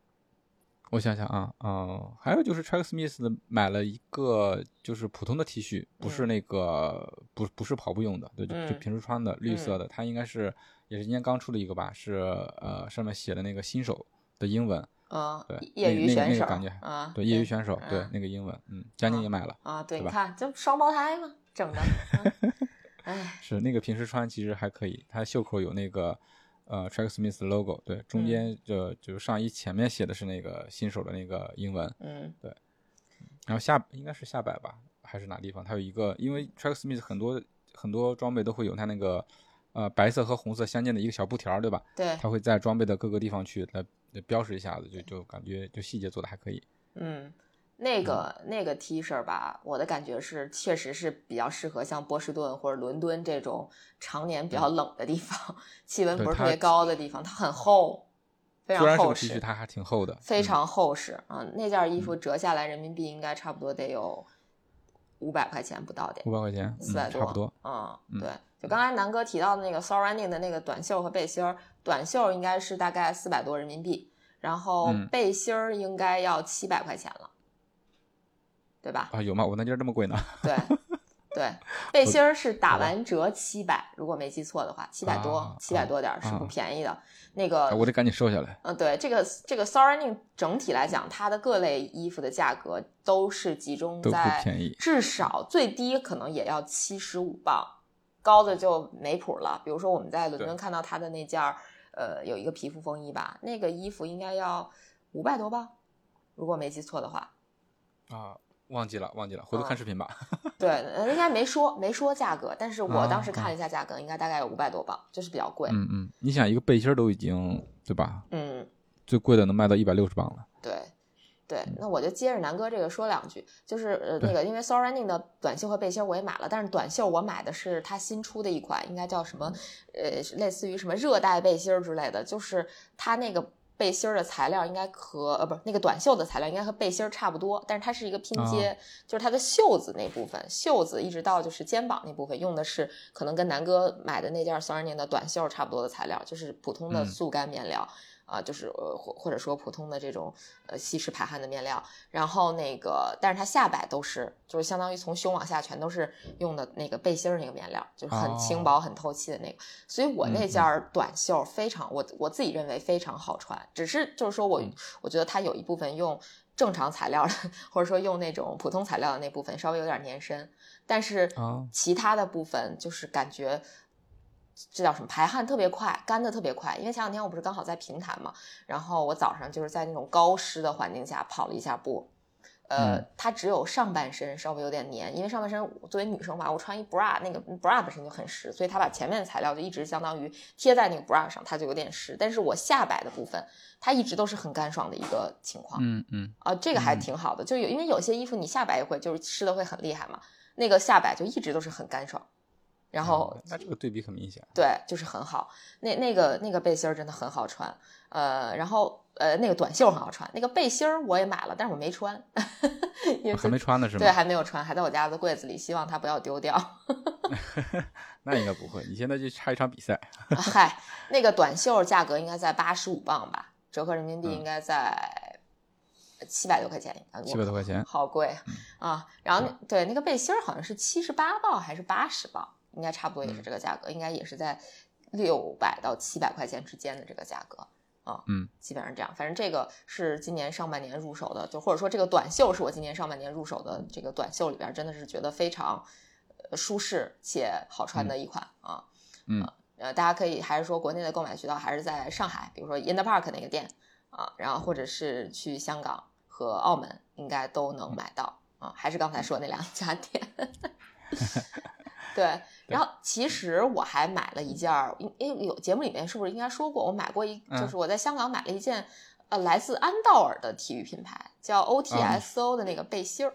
Speaker 1: 我想想啊，嗯，还有就是 Track Smith 的买了一个就是普通的 T 恤，不是
Speaker 2: 嗯
Speaker 1: 那个、不不是跑步用的，对，就平时穿的，绿色的，它应该是也是今年刚出的一个吧，是呃上面写的那个新手的英文，
Speaker 2: 嗯
Speaker 1: 对，
Speaker 2: 业余选手
Speaker 1: 那个感觉
Speaker 2: 啊，
Speaker 1: 对，业余选手，对
Speaker 2: 嗯
Speaker 1: 那个英文，嗯，佳宁也买了，
Speaker 2: 啊，对，你看这双胞胎嘛，整的，嗯哎，
Speaker 1: 是那个平时穿其实还可以，它袖口有那个呃 Track Smith 的 logo，对，中
Speaker 2: 嗯
Speaker 1: 间就就上衣前面写的是那个新手的那个英文，
Speaker 2: 嗯对
Speaker 1: 然后下应该是下摆吧，还是哪地方？它有一个，因为 Track Smith 很多很多装备都会有它那个呃白色和红色相间的一个小布条，对吧？
Speaker 2: 对，
Speaker 1: 它会在装备的各个地方去来来标识一下子，就就感觉就细节做的还可以。
Speaker 2: 嗯，那个那个 T 恤吧，我的感觉是，确实是比较适合像波士顿或者伦敦这种常年比较冷的地方，气温不是特别高的地方，它很厚，非常厚
Speaker 1: T 恤，
Speaker 2: 实，
Speaker 1: 它还挺厚的，嗯
Speaker 2: 非常厚实啊。那件衣服折下来人民币应该差不多得有五百块钱不到点
Speaker 1: 五。百块钱，
Speaker 2: 四百多，
Speaker 1: 嗯，差不多。
Speaker 2: 嗯，
Speaker 1: 嗯
Speaker 2: 对，就刚才南哥提到的那个 Soul Running 的那个短袖和背心儿，短袖应该是大概四百多人民币，然后
Speaker 1: 嗯
Speaker 2: 背心儿应该要七百块钱了，对吧？
Speaker 1: 啊，有吗？我那件儿这么贵呢？
Speaker 2: 对，对，背心儿是打完折七百，如果没记错的话，七百多
Speaker 1: 啊，
Speaker 2: 七百多点儿是不
Speaker 1: 啊
Speaker 2: 便宜的。那个
Speaker 1: 啊，我得赶紧瘦下来。
Speaker 2: 嗯，对，这个这个 Soul Running 整体来讲，它的各类衣服的价格都是集中在
Speaker 1: 便宜
Speaker 2: 至少最低可能也要七十五磅，高的就没谱了。比如说我们在伦敦看到它的那件儿，呃，有一个皮肤风衣吧，那个衣服应该要五百多磅，如果没记错的话。
Speaker 1: 啊，忘记了，忘记了，回头看视频吧。
Speaker 2: 对，呃应该没说没说价格，但是我当时
Speaker 1: 啊
Speaker 2: 看了一下价格，应该大概有五百多磅，就是比较贵。
Speaker 1: 嗯嗯，你想一个背心儿都已经对吧？
Speaker 2: 嗯
Speaker 1: 最贵的能卖到一百六十磅了。
Speaker 2: 对，对，那我就接着南哥这个说两句，就是呃那个，因为 Soul Running 的短袖和背心我也买了，但是短袖我买的是它新出的一款，应该叫什么，呃，类似于什么热带背心儿之类的，就是它那个。背心儿的材料应该和呃不是那个短袖的材料应该和背心儿差不多，但是它是一个拼接，就是它的袖子那部分，袖子一直到就是肩膀那部分用的是可能跟南哥买的那件 Soul Running 的短袖差不多的材料，就是普通的
Speaker 1: 嗯
Speaker 2: 速干面料。啊，就是呃或或者说普通的这种呃吸湿排汗的面料，然后那个，但是它下摆都是就是相当于从胸往下全都是用的那个背心儿那个面料，就是很轻
Speaker 1: 哦。
Speaker 2: 薄、很透气的那个。所以我那
Speaker 1: 嗯。
Speaker 2: 件儿短袖非常，我我自己认为非常好穿，只是就是说我
Speaker 1: 嗯
Speaker 2: 我觉得它有一部分用正常材料的，或者说用那种普通材料的那部分稍微有点粘身，但是
Speaker 1: 啊
Speaker 2: 其他的部分就是感觉。这叫什么？排汗特别快，干的特别快。因为前两天我不是刚好在平潭嘛，然后我早上就是在那种高湿的环境下跑了一下步，呃，
Speaker 1: 嗯
Speaker 2: 它只有上半身稍微有点黏，因为上半身作为女生吧，我穿一 bra，那个 bra 本身就很湿，所以它把前面的材料就一直相当于贴在那个 bra 上，它就有点湿。但是我下摆的部分，它一直都是很干爽的一个情况。
Speaker 1: 嗯嗯
Speaker 2: 啊，这个还
Speaker 1: 嗯
Speaker 2: 挺好的，就有因为有些衣服你下摆也会就是湿的会很厉害嘛，那个下摆就一直都是很干爽，然后
Speaker 1: 啊那这个对比很明显。
Speaker 2: 对，就是很好。那那个那个背心儿真的很好穿，呃，然后呃那个短袖很好穿，那个背心儿我也买了，但是我没穿，因为
Speaker 1: 啊还没穿呢是吗？
Speaker 2: 对还没有穿，还在我家的柜子里，希望它不要丢掉。
Speaker 1: 那应该不会。你现在就差一场比赛。
Speaker 2: 嗨，那个短袖价格应该在八十五磅吧，折合人民币
Speaker 1: 嗯
Speaker 2: 应该在七百多块钱，
Speaker 1: 七百多块钱，
Speaker 2: 好贵
Speaker 1: 嗯
Speaker 2: 啊！然后对那个背心儿好像是七十八磅还是八十磅，应该差不多也是
Speaker 1: 嗯
Speaker 2: 这个价格，应该也是在六百到七百块钱之间的这个价格啊。
Speaker 1: 嗯，
Speaker 2: 基本上这样。反正这个是今年上半年入手的，就或者说这个短袖是我今年上半年入手的这个短袖里边，真的是觉得非常呃舒适且好穿的一款啊。
Speaker 1: 嗯
Speaker 2: 呃，大家可以还是说国内的购买渠道还是在上海，比如说 In the Park 那个店啊，然后或者是去香港和澳门，应该都能买到啊。还是刚才说那两家店。对，然后其实我还买了一件儿，因因为有节目里面是不是应该说过，我买过一，
Speaker 1: 嗯。
Speaker 2: 就是我在香港买了一件，呃，来自安道尔的体育品牌叫 OTSO 的那个背心儿。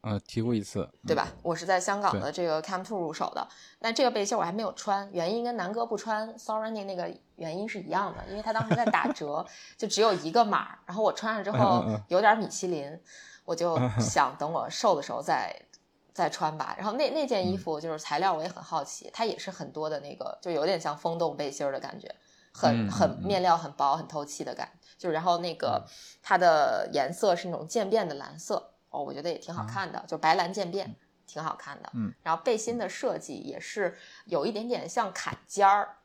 Speaker 1: 呃，提过一次，
Speaker 2: 对吧？我是在香港的这个 Cam Two 入手的，但这个背心我还没有穿，原因跟南哥不穿 s o Running 那个原因是一样的，因为他当时在打折，就只有一个码，然后我穿上之后有点米其林，我就想等我瘦的时候再再穿吧。然后那那件衣服就是材料我也很好奇，它也是很多的那个，就有点像风洞背心儿的感觉，很
Speaker 1: 嗯
Speaker 2: 很面料很薄很透气的感觉，就然后那个它的颜色是那种渐变的蓝色。哦，我觉得也挺好看的，就白蓝渐变，挺好看的。
Speaker 1: 嗯，
Speaker 2: 然后背心的设计也是有一点点像坎肩儿，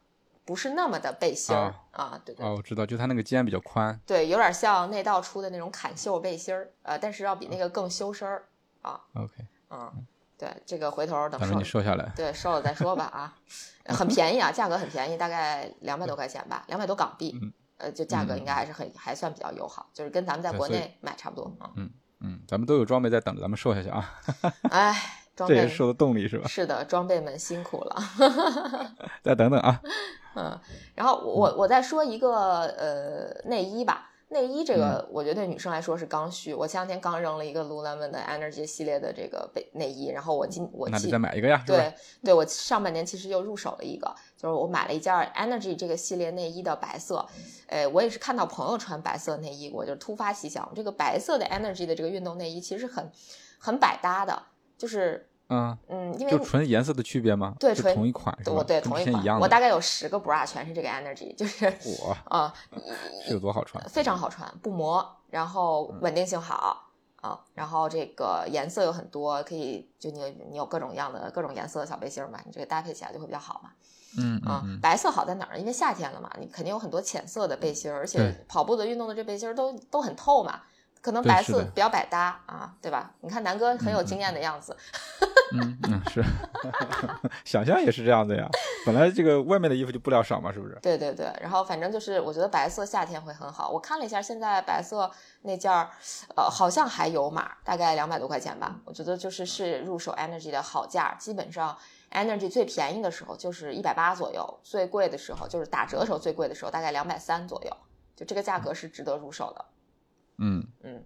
Speaker 2: 不是那么的背心儿啊对对
Speaker 1: 哦，我知道，就它那个肩比较宽，
Speaker 2: 对，有点像内道出的那种坎袖背心儿，呃，但是要比那个更修身儿啊。
Speaker 1: OK，
Speaker 2: 嗯，对，这个回头等
Speaker 1: 瘦下来，
Speaker 2: 对瘦了再说吧啊，很便宜啊，价格很便宜，大概两百多块钱吧，两百多港币。
Speaker 1: 嗯
Speaker 2: 呃，就价格
Speaker 1: 嗯
Speaker 2: 应该还是很还算比较友好，就是跟咱们在国内买差不多嗯。
Speaker 1: 嗯，咱们都有装备在等着咱们瘦下去啊，
Speaker 2: 哎，装备
Speaker 1: 这也是瘦的动力是吧？
Speaker 2: 是的，装备们辛苦了。
Speaker 1: 再等等啊，
Speaker 2: 嗯，然后我我再说一个呃内衣吧，内衣这个我觉得对女生来说是刚需。我前两天刚扔了一个 Lululemon 的 Energy 系列的这个背内衣，然后我今我
Speaker 1: 那得
Speaker 2: 今
Speaker 1: 再买一个呀，
Speaker 2: 对对，我上半年其实又入手了一个，就是我买了一件 Energy 这个系列内衣的白色，呃，我也是看到朋友穿白色内衣，我就突发奇想，这个白色的 Energy 的这个运动内衣其实很很百搭的，就是
Speaker 1: 嗯，
Speaker 2: 嗯，因为
Speaker 1: 就纯颜色的区别吗？
Speaker 2: 对纯
Speaker 1: 同一款是吧？
Speaker 2: 我对同一款
Speaker 1: 一样，的。
Speaker 2: 我大概有十个 bra 全是这个 Energy，就是
Speaker 1: 我
Speaker 2: 啊、
Speaker 1: 是有多好穿？
Speaker 2: 非常好穿，不磨，然后稳定性好啊，然后这个颜色有很多，可以就你你有各种样的各种颜色的小背心嘛，你这个搭配起来就会比较好嘛。
Speaker 1: 嗯
Speaker 2: 啊
Speaker 1: 嗯，嗯，
Speaker 2: 白色好在哪儿？因为夏天了嘛，你肯定有很多浅色的背心，而且跑步的、运动的这背心都都很透嘛，可能白色比较百搭啊，对吧？你看南哥很有经验的样子，
Speaker 1: 嗯嗯是，想象也是这样的呀。本来这个外面的衣服就布料少嘛，是不是？
Speaker 2: 对对对，然后反正就是我觉得白色夏天会很好。我看了一下，现在白色那件儿，呃，好像还有码，大概两百多块钱吧。我觉得就是是入手 Energy 的好价，基本上 Energy 最便宜的时候就是一百八左右，最贵的时候就是打折的时候最贵的时候大概两百三左右，就这个价格是值得入手的。
Speaker 1: 嗯
Speaker 2: 嗯，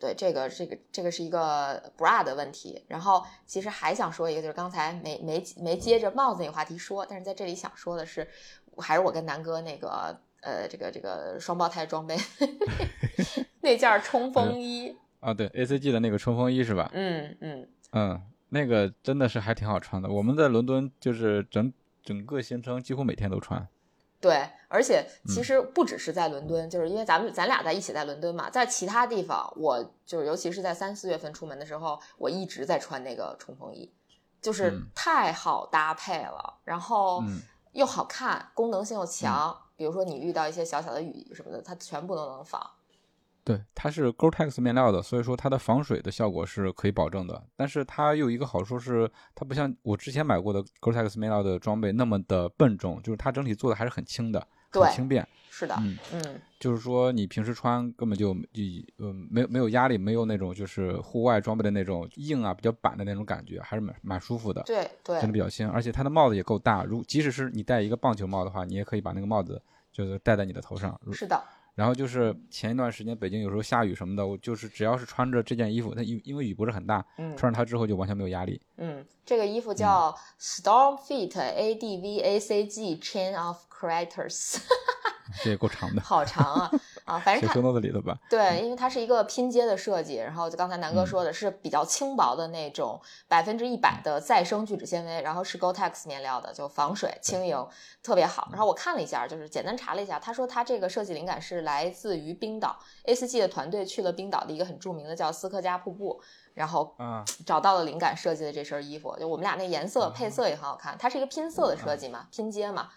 Speaker 2: 对，这个这个这个是一个 bra 的问题。然后其实还想说一个，就是刚才没没没接着帽子那个话题说，但是在这里想说的是，还是我跟南哥那个呃这个这个双胞胎装备 那件冲锋衣，
Speaker 1: 啊，对，ACG 的那个冲锋衣是吧？
Speaker 2: 嗯嗯，
Speaker 1: 嗯，那个真的是还挺好穿的。我们在伦敦就是整整个行程几乎每天都穿。
Speaker 2: 对，而且
Speaker 1: 嗯
Speaker 2: 其实不只是在伦敦，就是因为咱们咱俩在一起在伦敦嘛，在其他地方，我就是尤其是在三四月份出门的时候，我一直在穿那个冲锋衣，就是
Speaker 1: 嗯
Speaker 2: 太好搭配了，然后
Speaker 1: 嗯
Speaker 2: 又好看，功能性又强。比如说你遇到一些小小的雨什么的，它全部都能防。
Speaker 1: 对，它是 Gore-Tex 面料的，所以说它的防水的效果是可以保证的。但是它有一个好处是，它不像我之前买过的 Gore-Tex 面料的装备那么的笨重，就是它整体做的还是很轻的，很轻便。
Speaker 2: 是的，
Speaker 1: 嗯，
Speaker 2: 嗯
Speaker 1: 就是说你平时穿根本就就呃没有没有压力，没有那种就是户外装备的那种硬啊比较板的那种感觉，还是蛮蛮舒服的。
Speaker 2: 对对
Speaker 1: 真的比较轻，而且它的帽子也够大。如即使是你戴一个棒球帽的话，你也可以把那个帽子就是戴在你的头上。
Speaker 2: 是的，
Speaker 1: 然后就是前一段时间北京有时候下雨什么的，我就是只要是穿着这件衣服，它因因为雨不是很大，
Speaker 2: 嗯
Speaker 1: 穿上它之后就完全没有压力。
Speaker 2: 嗯，这个衣服叫 Storm Fit A D V A C G Chain of Creators。
Speaker 1: 这也够长的。
Speaker 2: 好长啊啊，反正它
Speaker 1: 写 note 里的吧。
Speaker 2: 对，因为它是一个拼接的设计，然后就刚才南哥说的是比较轻薄的那种百分之一百的再生聚酯纤维，然后是 Gore-Tex 面料的，就防水轻盈，特别好。然后我看了一下，就是简单查了一下，他说他这个设计灵感是来自于冰岛，A4G 的团队去了冰岛的一个很著名的叫斯科加瀑布，然后
Speaker 1: 嗯，
Speaker 2: 找到了灵感设计的这身衣服。就我们俩那颜色
Speaker 1: 啊
Speaker 2: 配色也很好看，它是一个拼色的设计嘛，拼接嘛。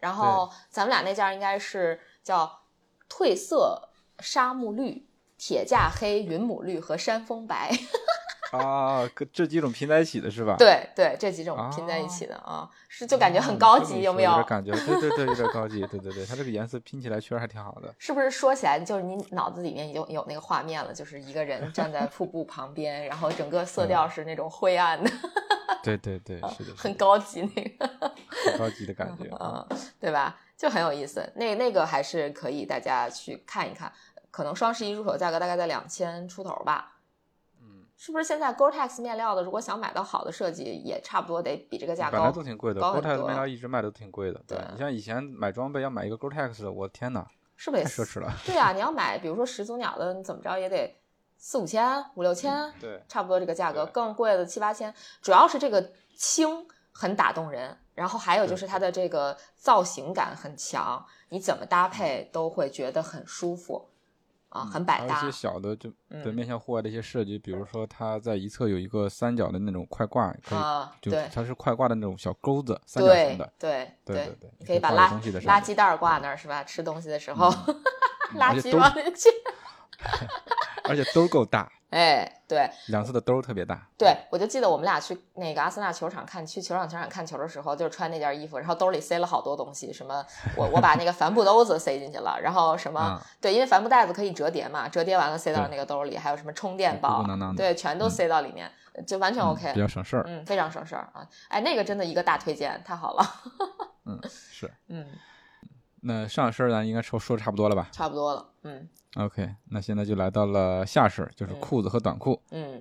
Speaker 2: 然后咱们俩那件应该是叫褪色沙漠绿、铁架黑、云母绿和山峰白。
Speaker 1: 啊，这几种拼在一起的是吧？
Speaker 2: 对对，这几种拼在一起的啊，是就感觉很高级，有没有？
Speaker 1: 有点感觉，对对对，有点高级，对对对，它这个颜色拼起来确实还挺好的。
Speaker 2: 是不是说起来就是你脑子里面已经有那个画面了？就是一个人 站在瀑布旁边，然后整个色调是那种灰暗的，
Speaker 1: 对对对，是的，
Speaker 2: 很高级那个，
Speaker 1: 很高级的感觉啊，
Speaker 2: 嗯，对吧？就很有意思。那那个还是可以大家去看一看，可能双十一入手价格大概在两千出头吧。
Speaker 1: 嗯，
Speaker 2: 是不是现在 Gore-Tex 面料的，如果想买到好的设计，也差不多得比这个价
Speaker 1: 本来
Speaker 2: 高
Speaker 1: 都挺贵的，Gore-Tex 面料一直卖的都挺贵的。对
Speaker 2: 对
Speaker 1: 你像以前买装备要买一个 Gore-Tex 的，我天哪，
Speaker 2: 是不是也
Speaker 1: 太奢侈了。
Speaker 2: 对啊，你要买，比如说始祖鸟的，你怎么着也得四五千、五六千，
Speaker 1: 对，
Speaker 2: 差不多这个价格，更贵的七八千。主要是这个轻很打动人，然后还有就是它的这个造型感很强，你怎么搭配都会觉得很舒服啊，很百搭
Speaker 1: 还有一些。小的就对
Speaker 2: 嗯
Speaker 1: 面向户外的一些设计，比如说它在一侧有一个三角的那种快挂，可以
Speaker 2: 啊，
Speaker 1: 就
Speaker 2: 对
Speaker 1: 它是快挂的那种小钩子，三角形
Speaker 2: 对
Speaker 1: 的。
Speaker 2: 对
Speaker 1: 对对对
Speaker 2: 你可以把垃垃圾袋儿挂那儿是吧？吃东西的时候，
Speaker 1: 嗯
Speaker 2: 垃圾往里去。
Speaker 1: 而且兜儿够大，
Speaker 2: 哎，对，
Speaker 1: 两侧的兜儿特别大。
Speaker 2: 对，我就记得我们俩去那个阿森纳球场看，去球场球场看球的时候，就是穿那件衣服，然后兜里塞了好多东西，什么我我把那个帆布兜子塞进去了，然后什么、
Speaker 1: 嗯
Speaker 2: 对，因为帆布袋子可以折叠嘛，折叠完了塞到那个兜里，还有什么充电宝对，全都
Speaker 1: 嗯
Speaker 2: 塞到里面，就完全 OK，
Speaker 1: 比较省事儿。
Speaker 2: 嗯，非常省事儿啊，哎，那个真的一个大推荐，太好了，
Speaker 1: 嗯，是。
Speaker 2: 嗯，
Speaker 1: 那上身儿咱应该说说的差不多了吧
Speaker 2: 差不多了，嗯
Speaker 1: ？OK，那现在就来到了下身，就是
Speaker 2: 嗯
Speaker 1: 裤子和短裤。
Speaker 2: 嗯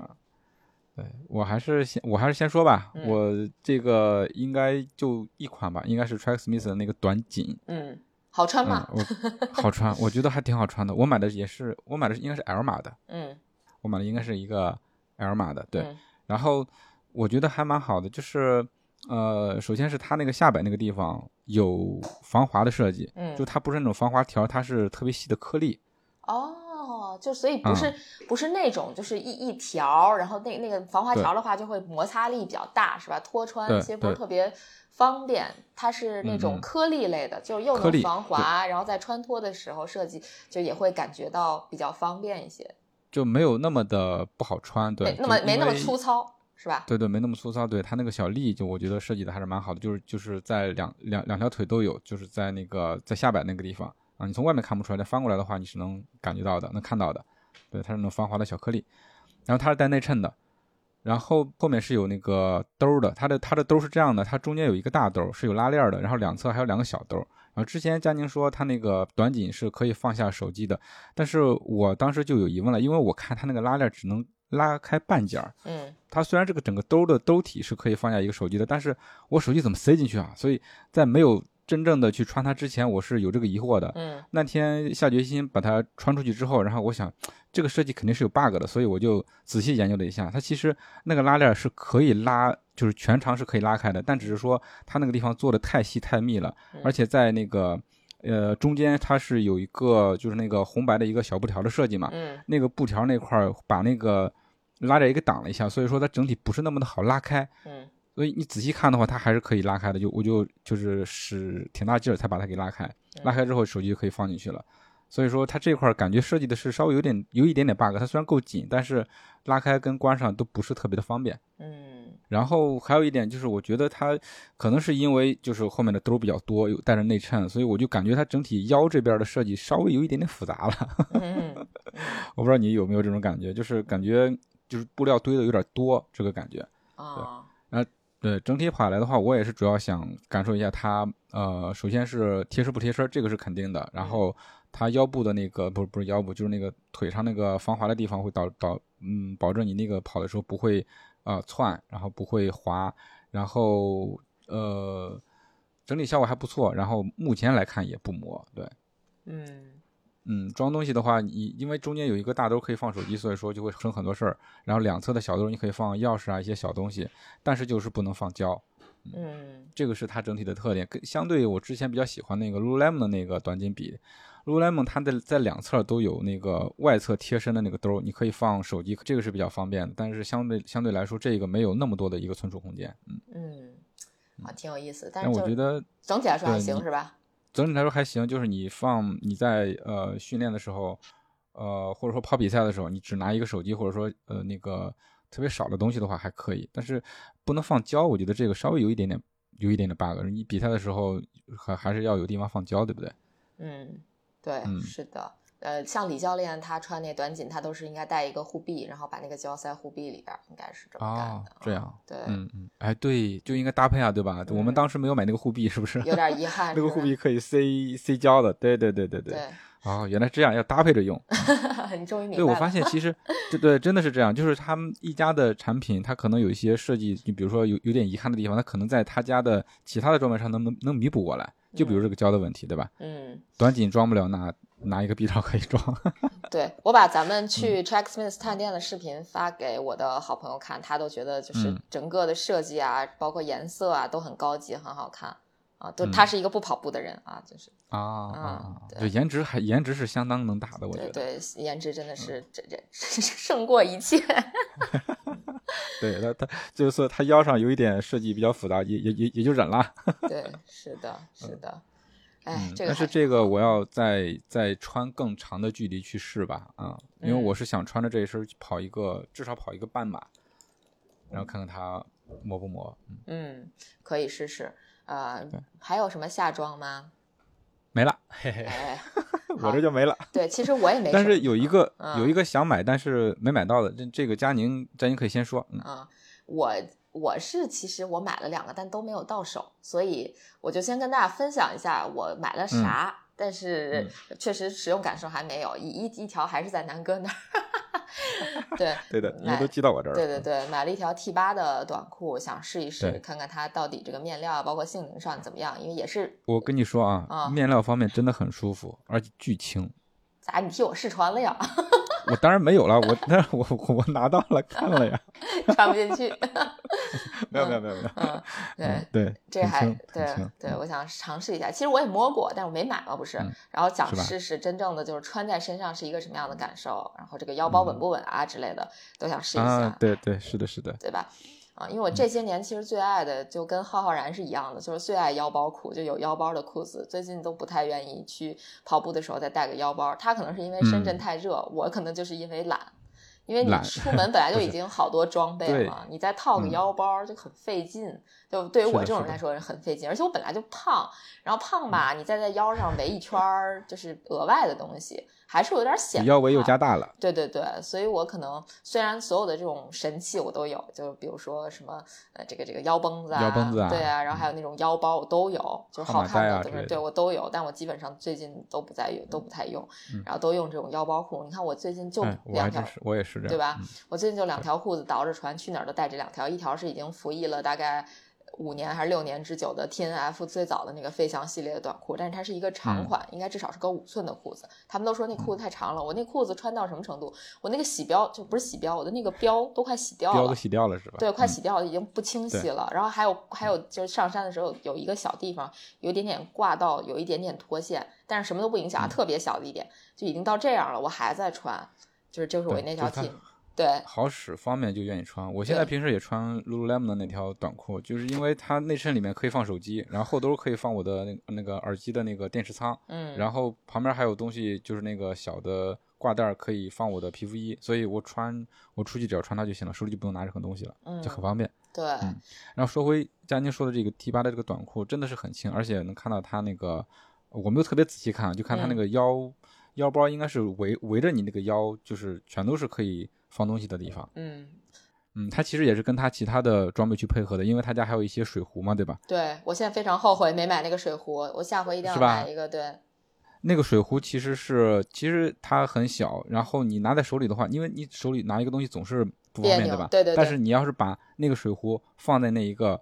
Speaker 1: 对我还是先我还是先说吧，
Speaker 2: 嗯
Speaker 1: 我这个应该就一款吧，应该是 Track Smith 的那个短紧，
Speaker 2: 嗯，好穿
Speaker 1: 嗯
Speaker 2: 吗？，
Speaker 1: 我 好穿，我觉得还挺好穿的。我买的也是，我买的应该是 L 码的，
Speaker 2: 嗯，
Speaker 1: 我买的应该是一个 L 码的，对。
Speaker 2: 嗯
Speaker 1: 然后我觉得还蛮好的，就是呃，首先是它那个下摆那个地方有防滑的设计，
Speaker 2: 嗯
Speaker 1: 就它不是那种防滑条，它是特别细的颗粒，
Speaker 2: 哦，就所以不
Speaker 1: 嗯
Speaker 2: 是、不是那种就是一一条，然后那那个防滑条的话就会摩擦力比较大，是吧？脱穿
Speaker 1: 对
Speaker 2: 其实不是特别方便，它是那种颗粒类的，就又能防滑，然后在穿脱的时候设计就也会感觉到比较方便一些，
Speaker 1: 就没有那么的不好穿，对，
Speaker 2: 没那么没那么粗糙，是吧？
Speaker 1: 对对，没那么粗糙。对它那个小粒，就我觉得设计的还是蛮好的，就是就是在两两两条腿都有，就是在那个在下摆那个地方啊，你从外面看不出来，但翻过来的话你是能感觉到的，能看到的。对，它是那种防滑的小颗粒，然后它是带内衬的，然后后面是有那个兜儿的，它的它的兜儿是这样的，它中间有一个大兜儿是有拉链儿的，然后两侧还有两个小兜儿。然后之前佳宁说它那个短紧是可以放下手机的，但是我当时就有疑问了，因为我看它那个拉链只能拉开半截儿，
Speaker 2: 嗯
Speaker 1: 它虽然这个整个兜的兜体是可以放下一个手机的，但是我手机怎么塞进去啊？所以在没有真正的去穿它之前，我是有这个疑惑的。
Speaker 2: 嗯
Speaker 1: 那天下决心把它穿出去之后，然后我想这个设计肯定是有 bug 的，所以我就仔细研究了一下，它其实那个拉链是可以拉，就是全长是可以拉开的，但只是说它那个地方做的太细太密了，
Speaker 2: 嗯
Speaker 1: 而且在那个呃中间它是有一个就是那个红白的一个小布条的设计嘛，
Speaker 2: 嗯
Speaker 1: 那个布条那块儿把那个拉链也给挡了一下，所以说它整体不是那么的好拉开。
Speaker 2: 嗯
Speaker 1: 所以你仔细看的话，它还是可以拉开的。就我就就是使挺大劲儿才把它给拉开，拉开之后手机就可以放进去了。所以说它这块儿感觉设计的是稍微有点有一点点 bug，它虽然够紧，但是拉开跟关上都不是特别的方便。
Speaker 2: 嗯
Speaker 1: 然后还有一点就是，我觉得它可能是因为就是后面的兜儿比较多，有带着内衬，所以我就感觉它整体腰这边的设计稍微有一点点复杂了。我不知道你有没有这种感觉，就是感觉就是布料堆的有点多，这个感觉。
Speaker 2: 啊
Speaker 1: 对，整体跑下来的话，我也是主要想感受一下它，呃，首先是贴身不贴身，这个是肯定的。然后它腰部的那个不是不是腰部，就是那个腿上那个防滑的地方会导导，嗯，保证你那个跑的时候不会呃窜，然后不会滑，然后呃整体效果还不错。然后目前来看也不磨，对，
Speaker 2: 嗯
Speaker 1: 嗯，装东西的话，你因为中间有一个大兜可以放手机，所以说就会省很多事儿。然后两侧的小兜你可以放钥匙啊一些小东西，但是就是不能放胶。
Speaker 2: 嗯
Speaker 1: 这个是它整体的特点。跟相对我之前比较喜欢那个 Lululemon 的那个短巾比，Lululemon 它的在两侧都有那个外侧贴身的那个兜，你可以放手机，这个是比较方便的。但是相对相对来说，这个没有那么多的一个存储空间。嗯，
Speaker 2: 嗯，啊，挺有意思。但
Speaker 1: 但
Speaker 2: 是
Speaker 1: 我觉得
Speaker 2: 整体来说还行是吧？
Speaker 1: 整体来说还行，就是你放你在呃训练的时候，呃或者说跑比赛的时候，你只拿一个手机，或者说呃那个特别少的东西的话还可以，但是不能放胶，我觉得这个稍微有一点点有一点点 bug。你比赛的时候还还是要有地方放胶，对不对？
Speaker 2: 嗯，对，
Speaker 1: 嗯
Speaker 2: 是的。呃，像李教练他穿那短紧，他都是应该带一个护臂，然后把那个胶塞护臂里边，应该是这么干
Speaker 1: 哦
Speaker 2: 的。，
Speaker 1: 这样，
Speaker 2: 对，
Speaker 1: 嗯嗯，哎对，就应该搭配啊，对吧？我们
Speaker 2: 嗯
Speaker 1: 当时没有买那个护臂，是不是？
Speaker 2: 有点遗 憾。
Speaker 1: 那个护臂可以塞塞胶的，对对对对对。
Speaker 2: 对，
Speaker 1: 哦，原来这样，要搭配着用。
Speaker 2: 你终于明白
Speaker 1: 对，我。发现其实，对对，真的是这样，就是他们一家的产品，它可能有一些设计，你比如说有有点遗憾的地方，它可能在他家的其他的装备上能能能弥补过来。就比如这个胶的问题，对吧？
Speaker 2: 嗯，
Speaker 1: 短紧装不了，拿拿一个 B 罩可以装。
Speaker 2: 对我把咱们
Speaker 1: 嗯
Speaker 2: 去 Tracksmith 探店的视频发给我的好朋友看，他都觉得就是
Speaker 1: 嗯
Speaker 2: 整个的设计啊，包括颜色啊，都很高级，很好看啊。都
Speaker 1: 嗯
Speaker 2: 他是一个不跑步的人啊，就是
Speaker 1: 啊啊，
Speaker 2: 对
Speaker 1: 颜值还颜值是相当能打的，我觉得。
Speaker 2: 对对，颜值真的是
Speaker 1: 嗯
Speaker 2: 这这胜过一切。
Speaker 1: 对，他他就是说他腰上有一点设计比较复杂，也也也也就忍了。
Speaker 2: 对，是的，是的。哎
Speaker 1: 嗯，，
Speaker 2: 这个
Speaker 1: 但是这个我要再再穿更长的距离去试吧，啊，因为
Speaker 2: 嗯
Speaker 1: 我是想穿着这一身跑一个至少跑一个半马，然后看看它磨不磨。嗯，
Speaker 2: 嗯，可以试试。呃，还有什么夏装吗？
Speaker 1: 没了，嘿嘿，
Speaker 2: 哎，
Speaker 1: 我这就没了。
Speaker 2: 对，其实我也没。
Speaker 1: 但是有一个
Speaker 2: 嗯
Speaker 1: 有一个想买，但是没买到的，这这个佳宁佳宁可以先说，嗯
Speaker 2: 啊，我我是其实我买了两个，但都没有到手，所以我就先跟大家分享一下我买了啥。但是确实使用感受还没有，一一一条还是在南哥那儿。对
Speaker 1: 对的，因为都寄到我这儿了。
Speaker 2: 对对对，买了一条 T 八的短裤，想试一试，看看它到底这个面料啊，包括性能上怎么样，因为也是
Speaker 1: 我跟你说啊，
Speaker 2: 啊
Speaker 1: 面料方面真的很舒服，而且巨轻。
Speaker 2: 咋你替我试穿了呀？
Speaker 1: 我当然没有了，我但是我我拿到了看了呀，
Speaker 2: 穿不进去。
Speaker 1: 没有没有没有没有，
Speaker 2: 嗯，对
Speaker 1: 嗯，对，
Speaker 2: 这还对对，我想尝试一下。其实我也摸过，但是我没买嘛，不是。
Speaker 1: 嗯
Speaker 2: 然后想试试真正的就是穿在身上是一个什么样的感受，然后这个腰包稳不稳啊之类的，都想试一下，
Speaker 1: 啊，对对，是的，是的，
Speaker 2: 对吧？啊，因为我这些年其实最爱的就跟浩浩然是一样的，就是最爱腰包裤，就有腰包的裤子。最近都不太愿意去跑步的时候再带个腰包。他可能是因为深圳
Speaker 1: 嗯
Speaker 2: 太热，我可能就是因为懒。因为你出门本来 就已经好多装备了，你再套个
Speaker 1: 嗯
Speaker 2: 腰包就很费劲。就对于我这种人来说是很费劲，而且我本来就胖，然后胖吧，你再在腰上围一圈儿，就是额外的东西，还是有点显
Speaker 1: 腰围又加大了，
Speaker 2: 对对对，所以我可能虽然所有的这种神器我都有，就比如说什么呃这个这个腰绷子啊，
Speaker 1: 腰绷子啊
Speaker 2: 对啊，然后还有那种腰包我都有，就是好看的都是、
Speaker 1: 啊之类的
Speaker 2: 对我都有，但我基本上最近都不在用，都不太用，
Speaker 1: 嗯
Speaker 2: 然后都用这种腰包裤。你看我最近就两条，
Speaker 1: 我也是这样，
Speaker 2: 对吧
Speaker 1: 嗯？
Speaker 2: 我最近就两条裤子倒着穿，去哪儿都带这两条，一条是已经服役了大概。五年还是六年之久的 T N F 最早的那个飞翔系列的短裤，但是它是一个长
Speaker 1: 嗯
Speaker 2: 款，应该至少是个五寸的裤子。他们都说那裤子太长了，我那裤子穿到什么程度？我那个洗标就不是洗标，我的那个标都快洗掉了
Speaker 1: 标都。洗掉了是吧？
Speaker 2: 对，快
Speaker 1: 嗯
Speaker 2: 洗掉了，已经不清晰
Speaker 1: 对
Speaker 2: 了。然后还有还有就是上山的时候有一个小地方有一点点挂到，有一点点脱线，但是什么都不影响，
Speaker 1: 嗯
Speaker 2: 特别小的一点，就已经到这样了，我还在穿，就是就是我那条 T，对。
Speaker 1: 好使方便就愿意穿。我现在平时也穿 Lululemon 的那条短裤，就是因为它内衬里面可以放手机，然后后兜可以放我的那那个耳机的那个电池仓，
Speaker 2: 嗯，
Speaker 1: 然后旁边还有东西，就是那个小的挂带可以放我的皮肤衣，所以我穿我出去只要穿它就行了，手里就不用拿任何东西了，
Speaker 2: 嗯
Speaker 1: 就很方便。
Speaker 2: 对，
Speaker 1: 然后说回佳宁说的这个 T 八的这个短裤，真的是很轻，而且能看到它那个，我没有特别仔细看，就看它那
Speaker 2: 嗯。
Speaker 1: 个腰、腰包应该是围围着你那个腰，就是全都是可以放东西的地方。
Speaker 2: 嗯，
Speaker 1: 嗯，它其实也是跟它其他的装备去配合的，因为他家还有一些水壶嘛，对吧？
Speaker 2: 对我现在非常后悔没买那个水壶，我下回一定要买一个。对，
Speaker 1: 那个水壶其实是，其实它很小，然后你拿在手里的话，因为你手里拿一个东西总是不方便，
Speaker 2: 对
Speaker 1: 吧？
Speaker 2: 对对对
Speaker 1: 但是你要是把那个水壶放在那一个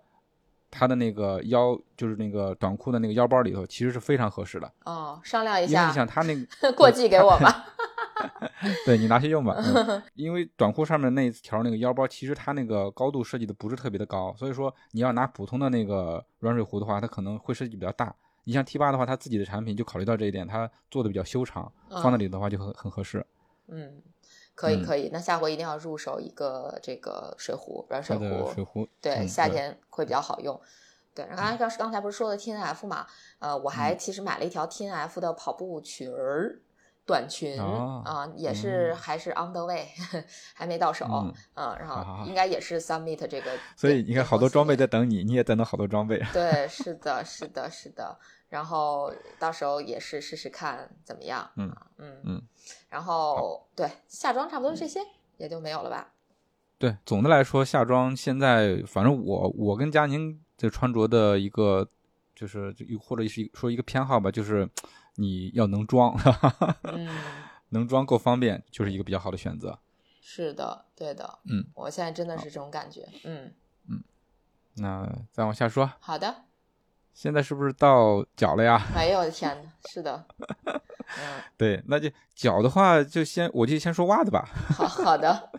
Speaker 1: 他的那个腰就是那个短裤的那个腰包里头，其实是非常合适的。
Speaker 2: 哦，商量一
Speaker 1: 因为
Speaker 2: 下
Speaker 1: 你，想他那个
Speaker 2: 过继给我吧。
Speaker 1: 对你拿去用吧。嗯 因为短裤上面那一条那个腰包，其实它那个高度设计的不是特别的高，所以说你要拿普通的那个软水壶的话，它可能会设计比较大。你像 T 八的话，它自己的产品就考虑到这一点，它做的比较修长，放那里的话就很很合适。
Speaker 2: 嗯，可以
Speaker 1: 嗯
Speaker 2: 可以，那下回一定要入手一个这个水壶，软水壶。
Speaker 1: 水壶，
Speaker 2: 对，
Speaker 1: 嗯
Speaker 2: 夏天会比较好用。对，然后刚才刚刚才不是说的 T N F 嘛，呃，我
Speaker 1: 嗯
Speaker 2: 还其实买了一条 T N F 的跑步裙儿，短裙
Speaker 1: 哦
Speaker 2: 啊、也是、
Speaker 1: 嗯
Speaker 2: 还是 on the way，还没到手，
Speaker 1: 嗯
Speaker 2: 嗯，然后应该也是 Summit 这个，
Speaker 1: 所以你看好多装备在等你，你也等到好多装备。
Speaker 2: 对，是的，是的，是的。然后到时候也是试试看怎么样。
Speaker 1: 嗯
Speaker 2: 啊嗯
Speaker 1: 嗯。
Speaker 2: 然后对夏装差不多是这些，也就没有了吧。
Speaker 1: 对，总的来说，夏装现在反正我我跟佳宁这穿着的一个就是就或者是说一个偏好吧，就是你要能装，
Speaker 2: 嗯，
Speaker 1: 能装够方便，就是一个比较好的选择。
Speaker 2: 是的，对的。
Speaker 1: 嗯，
Speaker 2: 我现在真的是这种感觉。嗯嗯，
Speaker 1: 那再往下说，
Speaker 2: 好的。
Speaker 1: 现在是不是到脚了呀？
Speaker 2: 哎呦我的天呐，是的。嗯，
Speaker 1: 对，那就脚的话，就先我就先说袜子吧。
Speaker 2: 好好的，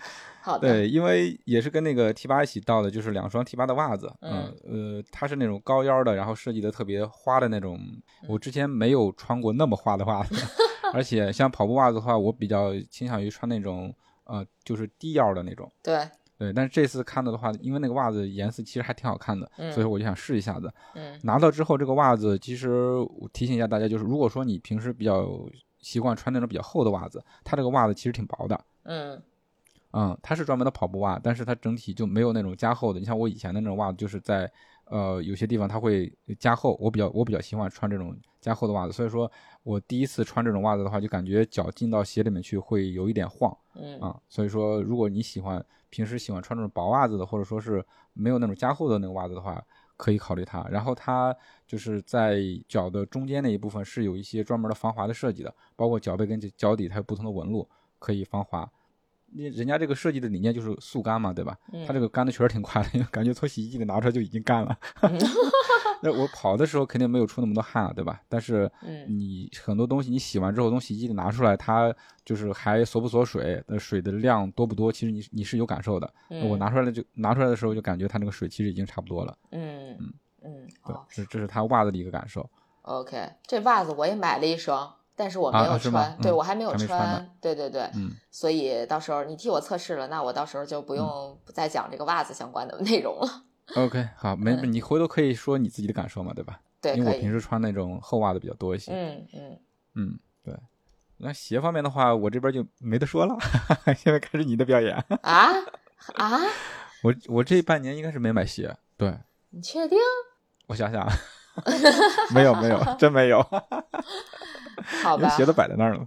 Speaker 2: 好的。
Speaker 1: 对，因为也是跟那个 T 八一起到的，就是两双 T 八的袜子。
Speaker 2: 嗯
Speaker 1: 呃，它是那种高腰的，然后设计的特别花的那种。
Speaker 2: 嗯
Speaker 1: 我之前没有穿过那么花的袜子，而且像跑步袜子的话，我比较倾向于穿那种呃，就是低腰的那种。
Speaker 2: 对，
Speaker 1: 对，但是这次看到的话，因为那个袜子颜色其实还挺好看的，
Speaker 2: 嗯
Speaker 1: 所以我就想试一下子。
Speaker 2: 嗯
Speaker 1: 拿到之后，这个袜子其实我提醒一下大家，就是如果说你平时比较习惯穿那种比较厚的袜子，它这个袜子其实挺薄的。
Speaker 2: 嗯
Speaker 1: 嗯，它是专门的跑步袜，但是它整体就没有那种加厚的。你像我以前的那种袜子，就是在呃有些地方它会加厚，我比较我比较喜欢穿这种加厚的袜子，所以说我第一次穿这种袜子的话，就感觉脚进到鞋里面去会有一点晃
Speaker 2: 嗯
Speaker 1: 啊。所以说，如果你喜欢平时喜欢穿这种薄袜子的，或者说是没有那种加厚的那个袜子的话，可以考虑它。然后它就是在脚的中间那一部分是有一些专门的防滑的设计的，包括脚背跟脚底它有不同的纹路，可以防滑。那人家这个设计的理念就是速干嘛，对吧？
Speaker 2: 嗯
Speaker 1: 它这个干的确实挺快的，因为感觉从洗衣机里拿出来就已经干了。
Speaker 2: 嗯
Speaker 1: 那我跑的时候肯定没有出那么多汗啊，对吧？但是
Speaker 2: 嗯
Speaker 1: 你很多东西你洗完之后从洗衣机里拿出来，它就是还锁不锁水，那水的量多不多，其实你你是有感受的。
Speaker 2: 嗯，
Speaker 1: 我拿出来就拿出来的时候就感觉它那个水其实已经差不多了。
Speaker 2: 嗯嗯
Speaker 1: 对
Speaker 2: 哦，
Speaker 1: 这这是它袜子的一个感受。
Speaker 2: ，OK，这袜子我也买了一双，但是我没有穿，对
Speaker 1: 嗯
Speaker 2: 我还没有
Speaker 1: 穿
Speaker 2: 对对对，
Speaker 1: 嗯，
Speaker 2: 所以到时候你替我测试了，那我到时候就不用再讲这个袜子相关的 内容了。
Speaker 1: OK，好，没
Speaker 2: 嗯
Speaker 1: 你回头可以说你自己的感受嘛，对吧？
Speaker 2: 对，
Speaker 1: 因为。我平时穿那种厚袜子比较多一些。
Speaker 2: 嗯嗯，
Speaker 1: 嗯，对。那鞋方面的话，我这边就没得说了。现在开始你的表演。
Speaker 2: 啊啊，
Speaker 1: 我我这半年应该是没买鞋。对，
Speaker 2: 你确定？
Speaker 1: 我想想啊，没有没有，真没有，
Speaker 2: 好吧，
Speaker 1: 鞋都摆在那儿了。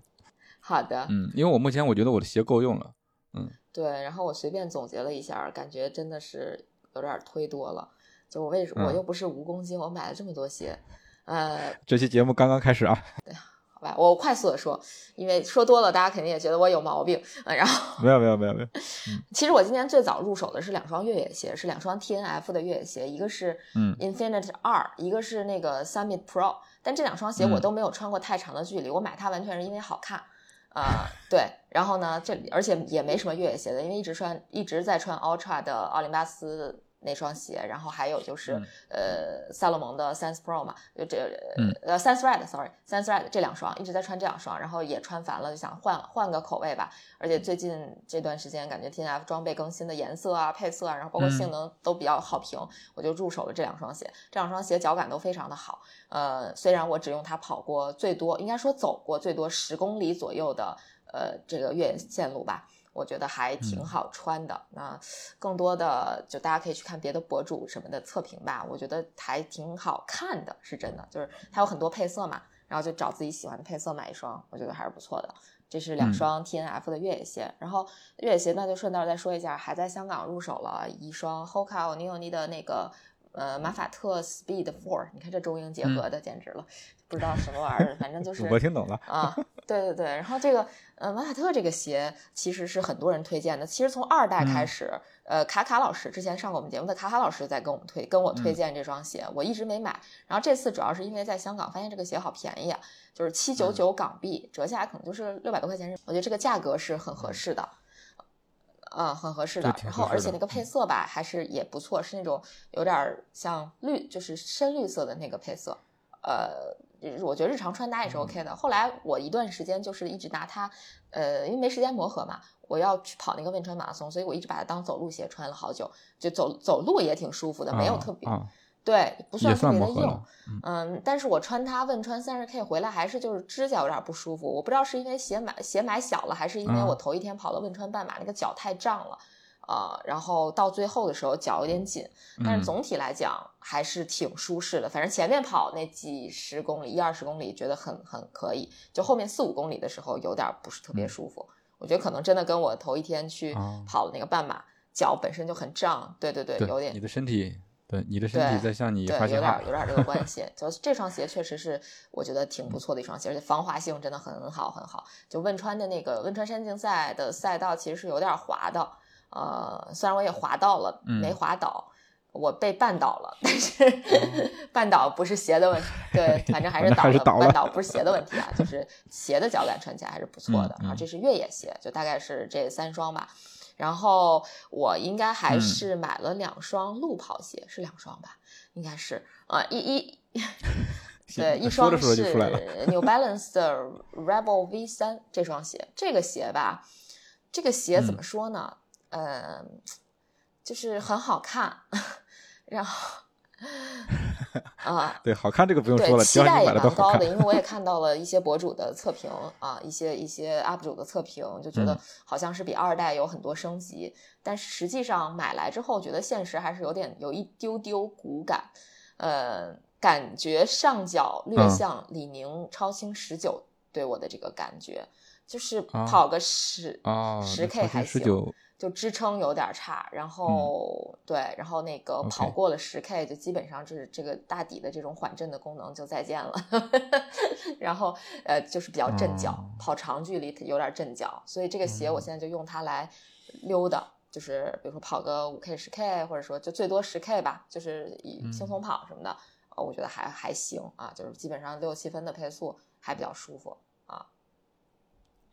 Speaker 2: 好的，
Speaker 1: 嗯，因为我目前我觉得我的鞋够用了。
Speaker 2: 嗯对。然后我随便总结了一下，感觉真的是有点忒多了。就我为什么、
Speaker 1: 嗯
Speaker 2: 我又不是无公斤，我买了这么多鞋，呃，
Speaker 1: 这期节目刚刚开始啊。
Speaker 2: 好吧，我快速的说，因为说多了，大家肯定也觉得我有毛病。呃、然后
Speaker 1: 没有没有没有没有。
Speaker 2: 其实我今年最早入手的是两双越野鞋，是两双 T N F 的越野鞋，一个是
Speaker 1: 嗯
Speaker 2: Infinite 二，一个是那个 Summit Pro。但这两双鞋我
Speaker 1: 嗯
Speaker 2: 都没有穿过太长的距离，我买它完全是因为好看。啊、对，然后呢，这而且也没什么越野鞋的，因为一直穿一直在穿 Ultra 的奥林巴斯那双鞋，然后还有就是、
Speaker 1: 嗯
Speaker 2: 呃萨洛蒙的 Sense Pro 嘛，就这
Speaker 1: 嗯
Speaker 2: 呃 Sense Red，sorry，Sense Red 这两双一直在穿这两双，然后也穿烦了，就想换换个口味吧。而且最近这段时间感觉 T N F 装备更新的颜色啊、配色啊，然后包括
Speaker 1: 嗯
Speaker 2: 性能都比较好评，我就入手了这两双鞋。这两双鞋脚感都非常的好，呃，虽然我只用它跑过最多，应该说走过最多十公里左右的呃这个越野线路吧。我觉得还挺
Speaker 1: 嗯
Speaker 2: 好穿的。那更多的就大家可以去看别的博主什么的测评吧，我觉得还挺好看的，是真的。就是它有很多配色嘛，然后就找自己喜欢的配色买一双，我觉得还是不错的。这是两
Speaker 1: 嗯
Speaker 2: 双 T N F 的越野鞋，然后越野鞋那就顺道再说一下，还在香港入手了一双 Hoka One 的那个呃马法特 Speed Four，你看这中英结合的简直了，不知道什么玩意儿，反正就是
Speaker 1: 我听懂了。
Speaker 2: 啊，对对对，然后这个呃马卡特这个鞋其实是很多人推荐的，其实从二代开始，呃卡卡老师之前上过我们节目的卡卡老师在跟我们推跟我推荐这双鞋，我一直没买，然后这次主要是因为在香港发现这个鞋好便宜啊，就是七九九港币，折下来可能就是六百多块钱，我觉得这个价格是很合适的。嗯，很合适的。然后，而且那个配色吧，还是也不错，是那种有点像绿，就是深绿色的那个配色。呃，我觉得日常穿搭也是 OK 的。后来我一段时间就是一直拿它，呃，因为没时间磨合嘛，我要去跑那个汶川马拉松，所以我一直把它当走路鞋穿了好久，就走走路也挺舒服的，没有特别。对，不算特别的硬，嗯，但是我穿它汶川三十 K 回来还是就是指甲有点不舒服，我不知道是因为鞋买鞋买小了，还是因为我头一天跑了汶川半马，那个脚太胀了，呃，然后到最后的时候脚有点紧，但是总体来讲还是挺舒适的。反正前面跑那几十公里，一二十公里觉得很很可以，就后面四五公里的时候有点不是特别舒服。我觉得可能真的跟我头一天去跑的那个半马，脚本身就很胀，对对对，有点
Speaker 1: 你的身体。对你的身体在向你
Speaker 2: 发信号，有点有点这个关系。就 这双鞋确实是我觉得挺不错的一双鞋，而且防滑性真的很好很好。就汶川的那个汶川山竞赛的赛道其实是有点滑的，呃，虽然我也滑到了，没滑倒，我被绊倒了，但是 绊倒不是鞋的问题，对，反正还是倒了。绊倒不是鞋的问题啊，就是鞋的脚感穿起来还是不错的啊。这是越野鞋，就大概是这三双吧。然后我应该还是买了两双路跑鞋，是两双吧？应该是啊，一一 对，一双是 New Balance 的 Rebel V 三这双鞋。这个鞋吧，这个鞋怎么说呢？嗯，就是很好看，然后。啊，
Speaker 1: 对，好看这个不用说了，
Speaker 2: 期待也蛮高的，因为我也 看到了一些博主的测评啊，一些一些 UP 主的测评，就觉得好像是比二代有很多升级，但是实际上买来之后，觉得现实还是有点有一丢丢骨感，呃，感觉上脚略像李宁超轻十九对我的这个感觉，就是跑个十十 K 还行。就支撑有点差，然后对，然后那个跑过了十 K，就基本上就是这个大底的这种缓震的功能就再见了。然后呃，就是比较震脚，跑长距离有点震脚，所以这个鞋我现在就用它来溜达，就是比如说跑个五 K、十 K，或者说就最多十 K 吧，就是以轻松跑什么的，我觉得还还行啊，就是基本上六七分的配速还比较舒服啊。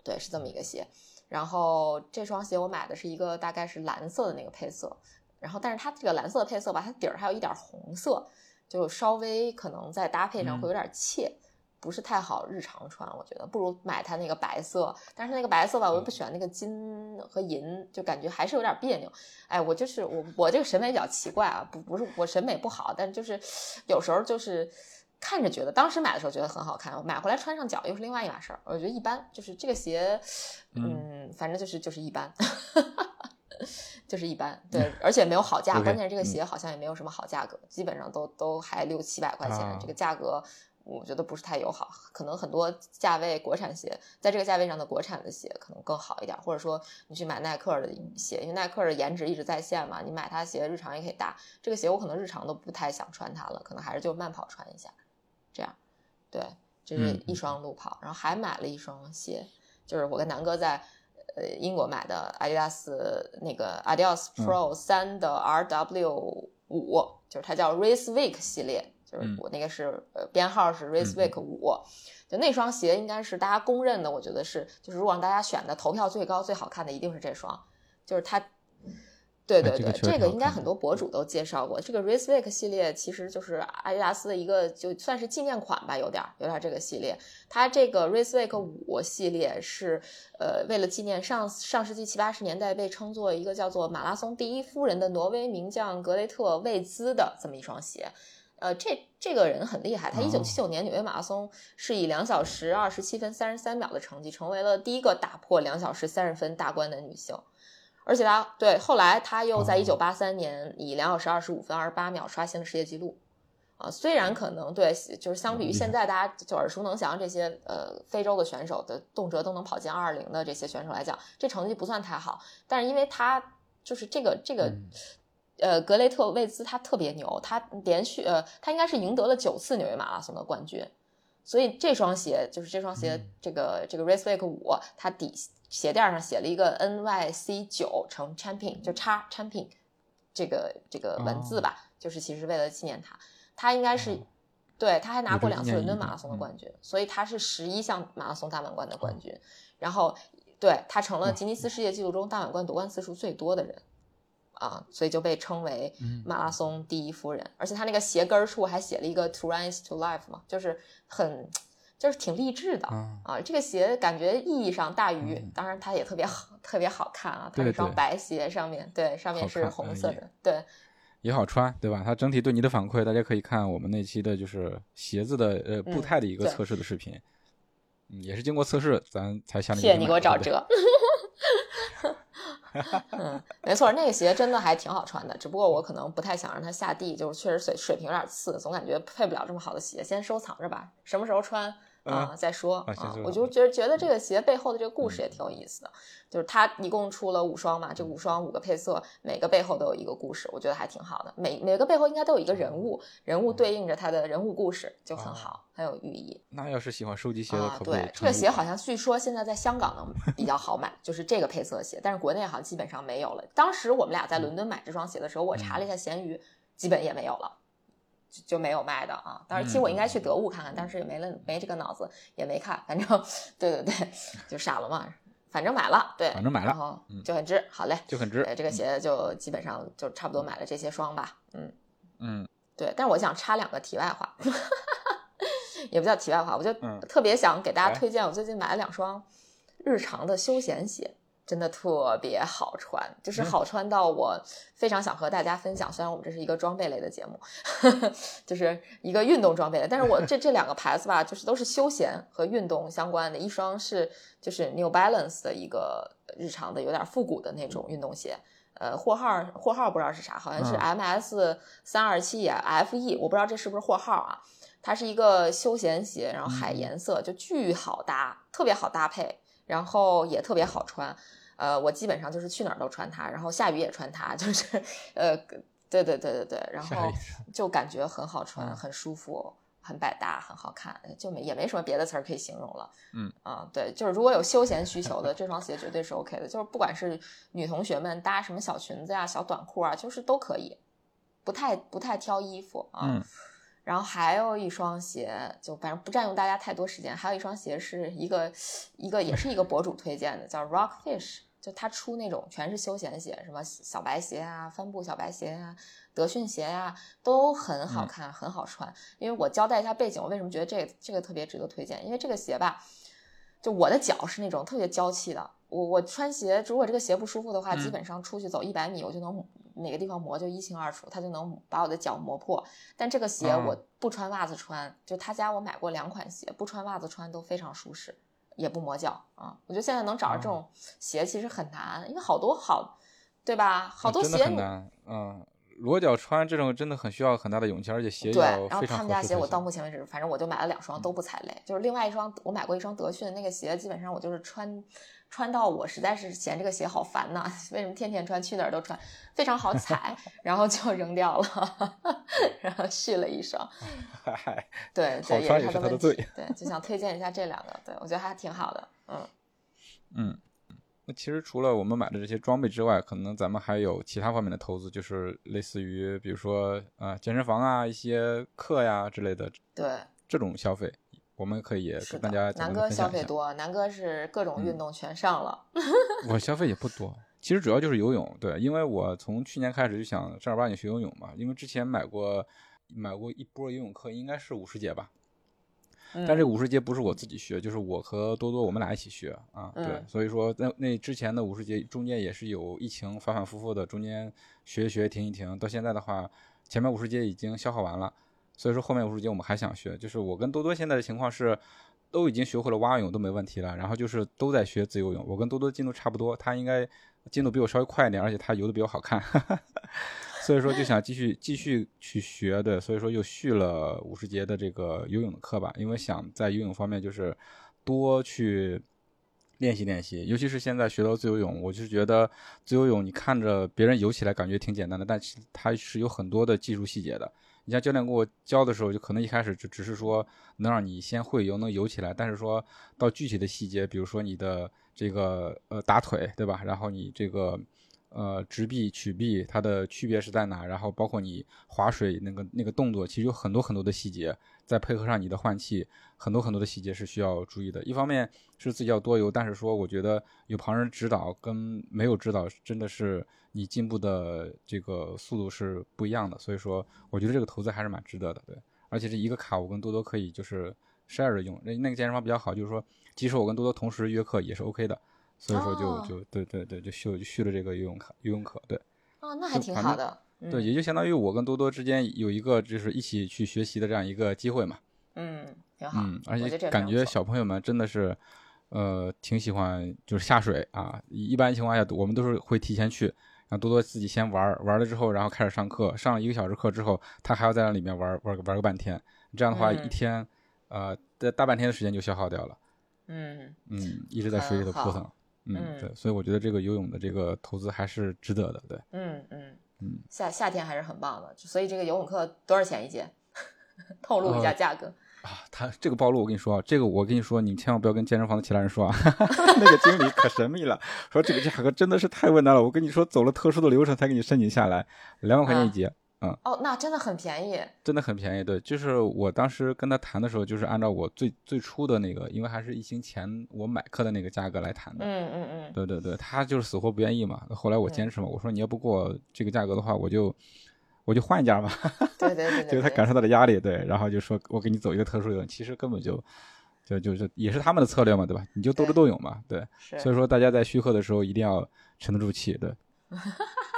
Speaker 2: 对，是这么一个鞋。然后这双鞋我买的是一个大概是蓝色的那个配色，然后但是它这个蓝色的配色吧，它底儿还有一点红色，就稍微可能在搭配上会有点怯，不是太好日常穿，我觉得不如买它那个白色。但是那个白色吧，我又不喜欢那个金和银，就感觉还是有点别扭。哎，我就是我我这个审美比较奇怪啊，不不是我审美不好，但就是有时候就是。看着觉得，当时买的时候觉得很好看，买回来穿上脚又是另外一码事儿。我觉得一般，就是这个鞋，嗯，反正就是就是一般，就是一般。对，而且没有好价，关键这个鞋好像也没有什么好价格，基本上都都还六七百块钱，这个价格我觉得不是太友好。可能很多价位国产鞋，在这个价位上的国产的鞋可能更好一点，或者说你去买耐克的鞋，因为耐克的颜值一直在线嘛，你买它鞋日常也可以搭。这个鞋我可能日常都不太想穿它了，可能还是就慢跑穿一下。对，这是一双。路跑，然后还买了一双鞋，就是我跟南哥在呃英国买的阿迪达斯那个 Adidas Pro 三的 RW 五，就是它叫 Race Week 系列，就是我那个是呃编号是 Race Week 五，就那双鞋应该是大家公认的，我觉得是，就是如果让大家选的投票最高最好看的一定是这双，就是它。对对对，这个应该很多博主都介绍过。这个 Raceweek 系列其实就是阿迪达斯的一个，就算是纪念款吧，有点有点这个系列。它这个 Raceweek 五系列是呃为了纪念上上世纪七八十年代被称作一个叫做马拉松第一夫人的挪威名将格雷特魏兹的这么一双鞋。呃，这这个人很厉害，他一九七九年纽约马拉松是以两小时二十七分三十三秒的成绩成为了第一个打破两小时三十分大关的女性。而且他对后来他又在一九八三年以两小时二十五分二十八秒刷新了世界纪录，啊，虽然可能对，就是相比于现在大家就耳熟能详这些呃非洲的选手的动辄都能跑进二二零的这些选手来讲，这成绩不算太好，但是因为他就是这个这个呃，格雷特魏兹他特别牛，他连续呃，他应该是赢得了九次纽约马拉松的冠军，所以这双鞋就是这双鞋，这个这个 Raceway 五，它底鞋垫上写了一个 NYC 九乘 Champion，就叉 Champion 这个这个文字吧，就是其实为了纪念他，他应该是对，他还拿过两次伦敦马拉松的冠军，所以他是十一项马拉松大满贯的冠军，然后对他成了吉尼斯世界纪录中大满贯夺冠次数最多的人。啊，所以就被称为马拉松第一夫人，而且她那个鞋跟处还写了一个 “To is to Life” 嘛，就是很，就是挺励志的啊。这个鞋感觉意义上大于，当然它也特别好，特别好看啊。它是双白鞋，上面对，上面是红色的，对，
Speaker 1: 也好穿，对吧？它整体对你的反馈，大家可以看我们那期的就是鞋子的呃步态的一个测试的视频，嗯，也是经过测试咱才下定。
Speaker 2: 谢谢你给我找辙。嗯，没错，那个鞋真的还挺好穿的，只不过我可能不太想让它下地，就是确实水水平有点次，总感觉配不了这么好的鞋，先收藏着吧，什么时候穿？啊，再说啊，我就觉得觉得这个鞋背后的这个故事也挺有意思的，就是它一共出了五双嘛，这五双五个配色，每个背后都有一个故事，我觉得还挺好的。每每个背后应该都有一个人物，人物对应着他的人物故事，就很好，很有寓意。
Speaker 1: 那要是喜欢收集鞋的，可
Speaker 2: 对这个鞋好像据说现在在香港能比较好买，就是这个配色鞋，但是国内好像基本上没有了。当时我们俩在伦敦买这双鞋的时候，我查了一下闲鱼，基本也没有了。就没有卖的啊，当然，其实我应该去得物看看，但是也没了，没这个脑子，也没看。反正，对对对，就傻了嘛。反正买了，对，
Speaker 1: 反正买了，
Speaker 2: 然后就很值。好嘞，
Speaker 1: 就很值。
Speaker 2: 这个鞋就基本上就差不多买了这些双吧。
Speaker 1: 嗯嗯，
Speaker 2: 对。但是我想插两个题外话，也不叫题外话，我就特别想给大家推荐，我最近买了两双日常的休闲鞋。真的特别好穿，就是好穿到我非常想和大家分享。虽然我们这是一个装备类的节目，就是一个运动装备，但是我这 这两个牌子吧，就是都是休闲和运动相关的。一双是就是 New Balance 的一个日常的有点复古的那种运动鞋，呃，货号货号不知道是啥，好像是 MS 三二七 FE，我不知道这是不是货号啊。它是一个休闲鞋，然后海颜色，就巨好搭，特别好搭配，然后也特别好穿。呃，我基本上就是去哪儿都穿它，然后下雨也穿它，就是呃，对对对对对，然后就感觉很好穿，很舒服，很百搭，很好看，就没也没什么别的词儿可以形容了。
Speaker 1: 嗯
Speaker 2: 啊，对，就是如果有休闲需求的，这双鞋绝对是 OK 的，就是不管是女同学们搭什么小裙子呀、小短裤啊，就是都可以，不太不太挑衣服啊。
Speaker 1: 嗯。
Speaker 2: 然后还有一双鞋，就反正不占用大家太多时间。还有一双鞋是一个一个也是一个博主推荐的，叫 Rockfish。就他出那种全是休闲鞋，什么小白鞋啊、帆布小白鞋啊、德训鞋啊，都很好看，很好穿。因为我交代一下背景，我为什么觉得这这个特别值得推荐？因为这个鞋吧，就我的脚是那种特别娇气的，我我穿鞋，如果这个鞋不舒服的话，基本上出去走一百米，我就能哪个地方磨就一清二楚，它就能把我的脚磨破。但这个鞋我不穿袜子穿，就他家我买过两款鞋，不穿袜子穿都非常舒适。也不磨脚啊！我觉得现在能找着这种鞋其实很难，因为好多好，对吧？好多鞋
Speaker 1: 很难。嗯，裸脚穿这种真的很需要很大的勇气，而且鞋
Speaker 2: 对。然后他们家鞋我到目前为止，反正我就买了两双都不踩雷。就是另外一双我买过一双德训那个鞋，基本上我就是穿。穿到我实在是嫌这个鞋好烦呐，为什么天天穿，去哪儿都穿，非常好踩，然后就扔掉了，然后续了一双。对对，
Speaker 1: 也
Speaker 2: 是
Speaker 1: 他的罪。
Speaker 2: 对，就想推荐一下这两个，对我觉得还挺好的。嗯
Speaker 1: 嗯，那其实除了我们买的这些装备之外，可能咱们还有其他方面的投资，就是类似于比如说啊健身房啊、一些课呀之类的。
Speaker 2: 对，
Speaker 1: 这种消费。我们可以跟大家
Speaker 2: 南哥消费多，南哥是各种运动全上了。
Speaker 1: 我消费也不多，其实主要就是游泳。对，因为我从去年开始就想正儿八经学游泳嘛，因为之前买过买过一波游泳课，应该是五十节吧。但这五十节不是我自己学，就是我和多多我们俩一起学啊。对，所以说那那之前的五十节中间也是有疫情反反复复的，中间学一学停一停，到现在的话，前面五十节已经消耗完了。所以说后面五十节我们还想学，就是我跟多多现在的情况是，都已经学会了蛙泳都没问题了，然后就是都在学自由泳。我跟多多进度差不多，他应该进度比我稍微快一点，而且他游的比我好看，所以说就想继续继续去学的，所以说又续了五十节的这个游泳的课吧，因为想在游泳方面就是多去练习练习，尤其是现在学到自由泳，我就觉得自由泳你看着别人游起来感觉挺简单的，但其实它是有很多的技术细节的。你像教练给我教的时候，就可能一开始就只是说能让你先会游，能游起来，但是说到具体的细节，比如说你的这个呃打腿，对吧？然后你这个呃直臂、曲臂，它的区别是在哪？然后包括你划水那个那个动作，其实有很多很多的细节，再配合上你的换气，很多很多的细节是需要注意的。一方面是自己要多游，但是说我觉得有旁人指导跟没有指导真的是。你进步的这个速度是不一样的，所以说我觉得这个投资还是蛮值得的，对。而且这一个卡我跟多多可以就是 share 着用，那那个健身房比较好，就是说即使我跟多多同时约课也是 OK 的，所以说就就对对对就续就续了这个游泳卡游泳课，对。
Speaker 2: 哦，那还挺好的。
Speaker 1: 对，也就相当于我跟多多之间有一个就是一起去学习的这样一个机会嘛。
Speaker 2: 嗯，挺好。
Speaker 1: 嗯，而且感觉小朋友们真的是呃挺喜欢就是下水啊，一般情况下我们都是会提前去。让多多自己先玩玩了之后，然后开始上课。上了一个小时课之后，他还要在那里面玩玩玩个半天。这样的话，一天，呃，在大半天的时间就消耗掉了。
Speaker 2: 嗯
Speaker 1: 嗯，一直在水里头扑腾。嗯，对，所以我觉得这个游泳的这个投资还是值得的。对，
Speaker 2: 嗯嗯嗯，夏夏天还是很棒的。所以这个游泳课多少钱一节？透露一下价格。
Speaker 1: 啊，他这个暴露，我跟你说啊，这个我跟你说，你千万不要跟健身房的其他人说啊，那个经理可神秘了，说这个价格真的是太为难了。我跟你说，走了特殊的流程才给你申请下来，两万块钱一节，嗯，
Speaker 2: 哦，那真的很便宜，
Speaker 1: 真的很便宜。对，就是我当时跟他谈的时候，就是按照我最最初的那个，因为还是疫情前我买课的那个价格来谈的，
Speaker 2: 嗯嗯嗯，
Speaker 1: 对对对，他就是死活不愿意嘛。后来我坚持嘛，我说你要不给我这个价格的话，我就。我就换一家嘛，
Speaker 2: 对对对，
Speaker 1: 就是 他感受到了压力，对，然后就说我给你走一个特殊游泳，其实根本就，就就是也是他们的策略嘛，对吧？你就斗智斗勇嘛，对，所以说大家在续课的时候一定要沉得住气，对。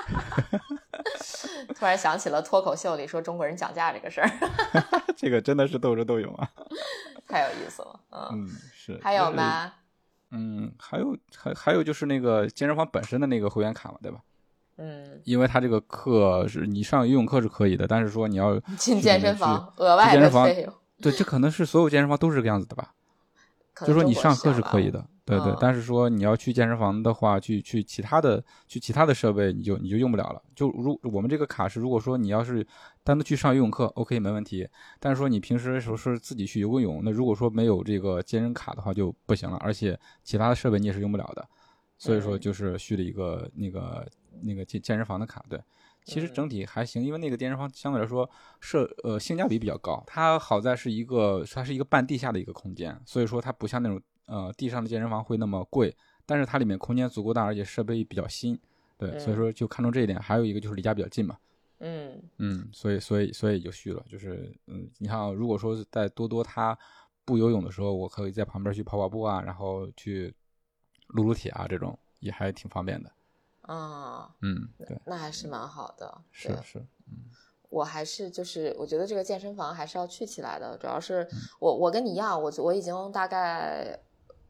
Speaker 2: 突然想起了脱口秀里说中国人讲价这个事儿，
Speaker 1: 这个真的是斗智斗勇啊，
Speaker 2: 太有意思了，嗯，
Speaker 1: 是。
Speaker 2: 还有吗？
Speaker 1: 嗯，还有还还有就是那个健身房本身的那个会员卡嘛，对吧？
Speaker 2: 嗯，
Speaker 1: 因为他这个课是你上游泳课是可以的，但是说你要
Speaker 2: 进健身房额外的费用，
Speaker 1: 对，这可能是所有健身房都是这个样子的吧？就说你上课是可以的，对对，但是说你要去健身房的话，去去其他的去其他的设备，你就你就用不了了。就如我们这个卡是，如果说你要是单独去上游泳课，OK 没问题，但是说你平时的时候是自己去游个泳，那如果说没有这个健身卡的话就不行了，而且其他的设备你也是用不了的，所以说就是续了一个那个。那个健健身房的卡，对，其实整体还行，因为那个健身房相对来说设呃性价比比较高。它好在是一个它是一个半地下的一个空间，所以说它不像那种呃地上的健身房会那么贵，但是它里面空间足够大，而且设备比较新，对，所以说就看中这一点。还有一个就是离家比较近嘛，
Speaker 2: 嗯
Speaker 1: 嗯，所以所以所以就续了，就是嗯，你看如果说在多多他不游泳的时候，我可以在旁边去跑跑步啊，然后去撸撸铁啊，这种也还挺方便的。
Speaker 2: 啊，
Speaker 1: 嗯，对，
Speaker 2: 那还是蛮好的，
Speaker 1: 是是，嗯，
Speaker 2: 我还是就是我觉得这个健身房还是要去起来的，主要是我我跟你一样，我我已经大概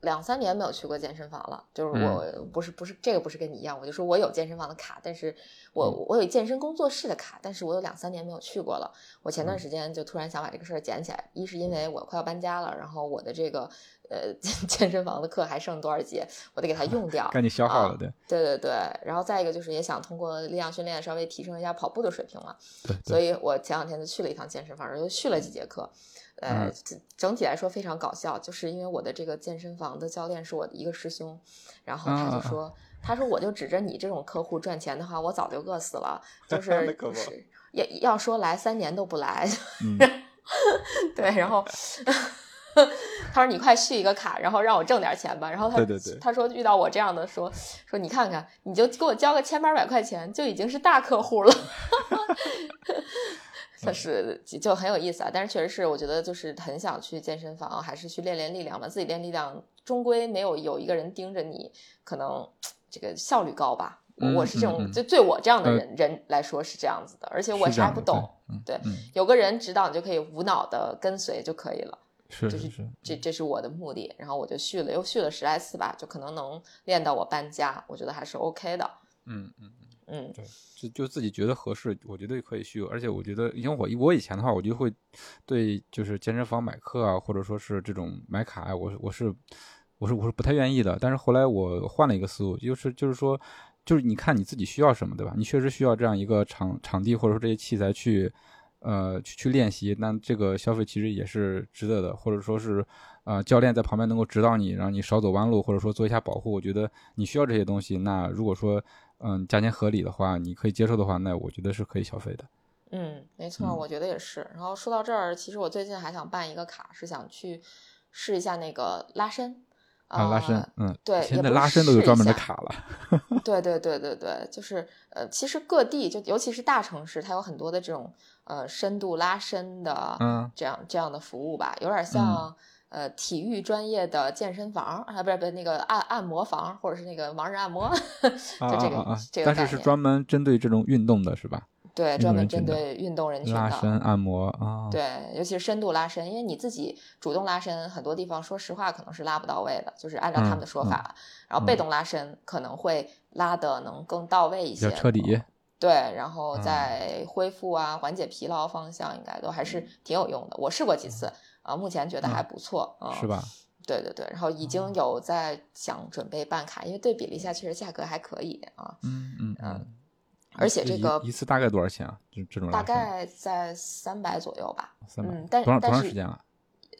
Speaker 2: 两三年没有去过健身房了，就是我不是不是这个不是跟你一样，我就说我有健身房的卡，但是我我有健身工作室的卡，但是我有两三年没有去过了，我前段时间就突然想把这个事儿捡起来，一是因为我快要搬家了，然后我的这个。呃，健身房的课还剩多少节？我得给它用掉，
Speaker 1: 赶紧消耗了，对，
Speaker 2: 对对对。然后再一个就是也想通过力量训练稍微提升一下跑步的水平嘛，
Speaker 1: 对。
Speaker 2: 所以我前两天就去了一趟健身房，又续了几节课。呃，整体来说非常搞笑，就是因为我的这个健身房的教练是我的一个师兄，然后他就说，他说我就指着你这种客户赚钱的话，我早就饿死了，就 是是要要说来三年都不来，对，然后。他说：“你快续一个卡，然后让我挣点钱吧。”然后他他说遇到我这样的说说你看看，你就给我交个千八百块钱，就已经是大客户了。他是就很有意思啊，但是确实是我觉得就是很想去健身房，还是去练练力量吧。自己练力量终归没有有一个人盯着你，可能这个效率高吧。我是这种，就对我这样的人人来说是这样子的，而且我啥不懂，对，有个人指导你就可以无脑的跟随就可以了。
Speaker 1: 是
Speaker 2: 是是，这这是我的目的，然后我就续了，又续了十来次吧，就可能能练到我搬家，我觉得还是 OK 的。
Speaker 1: 嗯嗯
Speaker 2: 嗯
Speaker 1: 对，就就自己觉得合适，我觉得可以续。而且我觉得，因为我我以前的话，我就会对就是健身房买课啊，或者说是这种买卡啊，我我是我是我是不太愿意的。但是后来我换了一个思路，就是就是说，就是你看你自己需要什么，对吧？你确实需要这样一个场场地，或者说这些器材去，呃，去去练习。那这个消费其实也是值得的，或者说是，呃，教练在旁边能够指导你，让你少走弯路，或者说做一下保护。我觉得你需要这些东西。那如果说，嗯，价钱合理的话，你可以接受的话，那我觉得是可以消费的。
Speaker 2: 嗯，没错，我觉得也是。然后说到这儿，其实我最近还想办一个卡，是想去试一下那个拉伸。
Speaker 1: 啊，拉伸，嗯，
Speaker 2: 对，
Speaker 1: 现在拉伸都有专门的卡了。
Speaker 2: 对 对对对对，就是呃，其实各地就尤其是大城市，它有很多的这种呃深度拉伸的，
Speaker 1: 嗯，
Speaker 2: 这样这样的服务吧，有点像呃体育专业的健身房啊，不是不是那个按按摩房，或者是那个盲人按摩，就这个这个
Speaker 1: 但是是专门针对这种运动的是吧？
Speaker 2: 对，专门针对运动人群的
Speaker 1: 拉伸按摩啊，
Speaker 2: 对，尤其是深度拉伸，因为你自己主动拉伸，很多地方说实话可能是拉不到位的，就是按照他们的说法。然后被动拉伸可能会拉的能更到位一些，
Speaker 1: 彻底。
Speaker 2: 对，然后在恢复啊、缓解疲劳方向，应该都还是挺有用的。我试过几次啊，目前觉得还不错啊，
Speaker 1: 是吧？
Speaker 2: 对对对，然后已经有在想准备办卡，因为对比了一下，确实价格还可以啊。
Speaker 1: 嗯嗯嗯。
Speaker 2: 而且这个
Speaker 1: 一次大概多少钱啊？就这种
Speaker 2: 大概在三百左右吧。
Speaker 1: 三百，
Speaker 2: 嗯，但
Speaker 1: 多长
Speaker 2: 多
Speaker 1: 长时间了？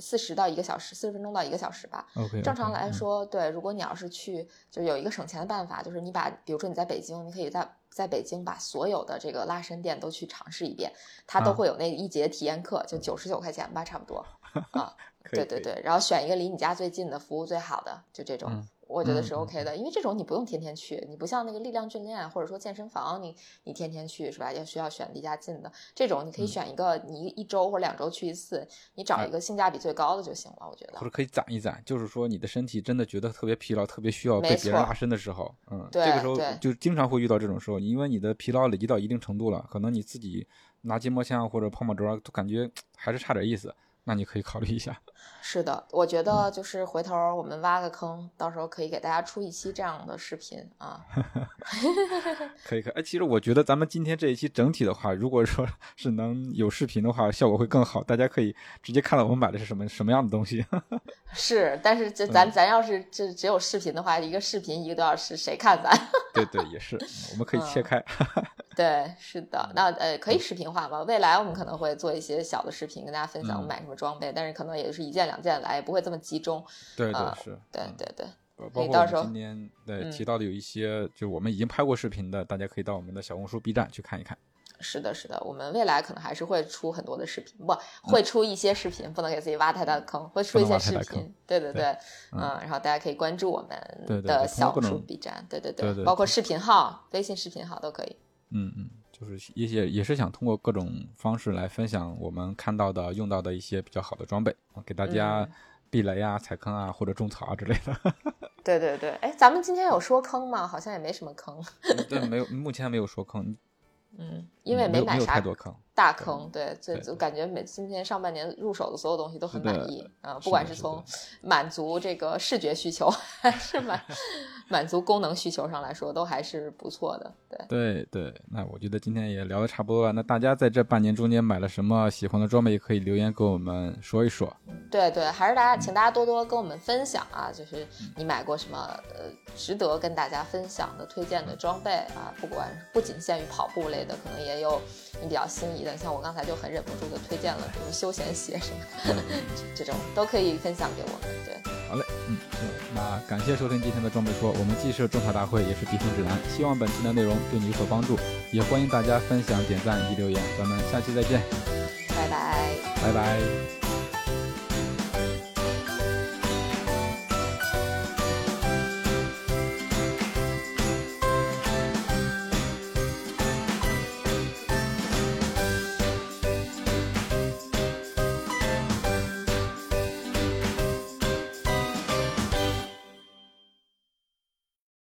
Speaker 2: 四十到一个小时，四十分钟到一个小时吧。
Speaker 1: OK。
Speaker 2: 正常来说，对，如果你要是去，就有一个省钱的办法，就是你把，比如说你在北京，你可以在在北京把所有的这个拉伸店都去尝试一遍，它都会有那一节体验课，就九十九块钱吧，差不多 啊。对对对，然后选一个离你家最近的、服务最好的，就这种。我觉得是 OK 的，因为这种你不用天天去，你不像那个力量训练或者说健身房，你你天天去是吧？要需要选离家近的。这种你可以选一个，你一周或者两周去一次，你找一个性价比最高的就行了。我觉得
Speaker 1: 或者可以攒一攒，就是说你的身体真的觉得特别疲劳，特别需要被别人拉伸的时候，嗯，这个时候就经常会遇到这种时候，因为你的疲劳累积到一定程度了，可能你自己拿筋膜枪或者泡沫轴都感觉还是差点意思。那你可以考虑一下。
Speaker 2: 是的，我觉得就是回头我们挖个坑，到时候可以给大家出一期这样的视频啊。
Speaker 1: 可以可以，哎，其实我觉得咱们今天这一期整体的话，如果说 是能有视频的话，效果会更好，大家可以直接看到我们买的是什么什么样的东西。
Speaker 2: 是，但是这咱咱要是这只有视频的话，一个视频一个多小时，谁看咱？
Speaker 1: 对对，也是，我们可以切开。
Speaker 2: 对，是的，那呃，可以视频化吗？未来我们可能会做一些小的视频，跟大家分享我们买什么装备，但是可能也就是一件两件来，也不会这么集中。
Speaker 1: 对对是，
Speaker 2: 对对对。
Speaker 1: 包括我们今天对提到的有一些，就我们已经拍过视频的，大家可以到我们的小红书、B 站去看一看。
Speaker 2: 是的，是的，我们未来可能还是会出很多的视频，不会出一些视频，不能给自己挖太大的坑，会出一些视频。对对对，嗯，然后大家可以关注我们的小红书、B 站，对对
Speaker 1: 对，
Speaker 2: 包括视频号、微信视频号都可以。
Speaker 1: 嗯嗯，就是也也也是想通过各种方式来分享我们看到的、用到的一些比较好的装备，给大家避雷啊、踩坑啊或者种草啊之类的。
Speaker 2: 对对对，哎，咱们今天有说坑吗？好像也没什么坑。
Speaker 1: 对，没有，目前没有说坑。
Speaker 2: 嗯，因为没买啥大坑，
Speaker 1: 对，
Speaker 2: 就就感觉每今年上半年入手的所有东西都很满意啊，不管是从满足这个视觉需求，还是满 满足功能需求上来说，都还是不错的。对
Speaker 1: 对对，那我觉得今天也聊的差不多了。那大家在这半年中间买了什么喜欢的装备，也可以留言跟我们说一说。
Speaker 2: 对对，还是大家，请大家多多跟我们分享啊，就是你买过什么呃值得跟大家分享的推荐的装备啊，不管不仅限于跑步类的，可能也有你比较心仪的。像我刚才就很忍不住的推荐了什么休闲鞋什么的，这种都可以分享给我们。对，
Speaker 1: 好嘞，嗯，那感谢收听今天的装备说，我们既是种草大会，也是避坑指南，希望本期的内容对你有所帮助，也欢迎大家分享、点赞以及留言，咱们下期再见，
Speaker 2: 拜拜，
Speaker 1: 拜拜。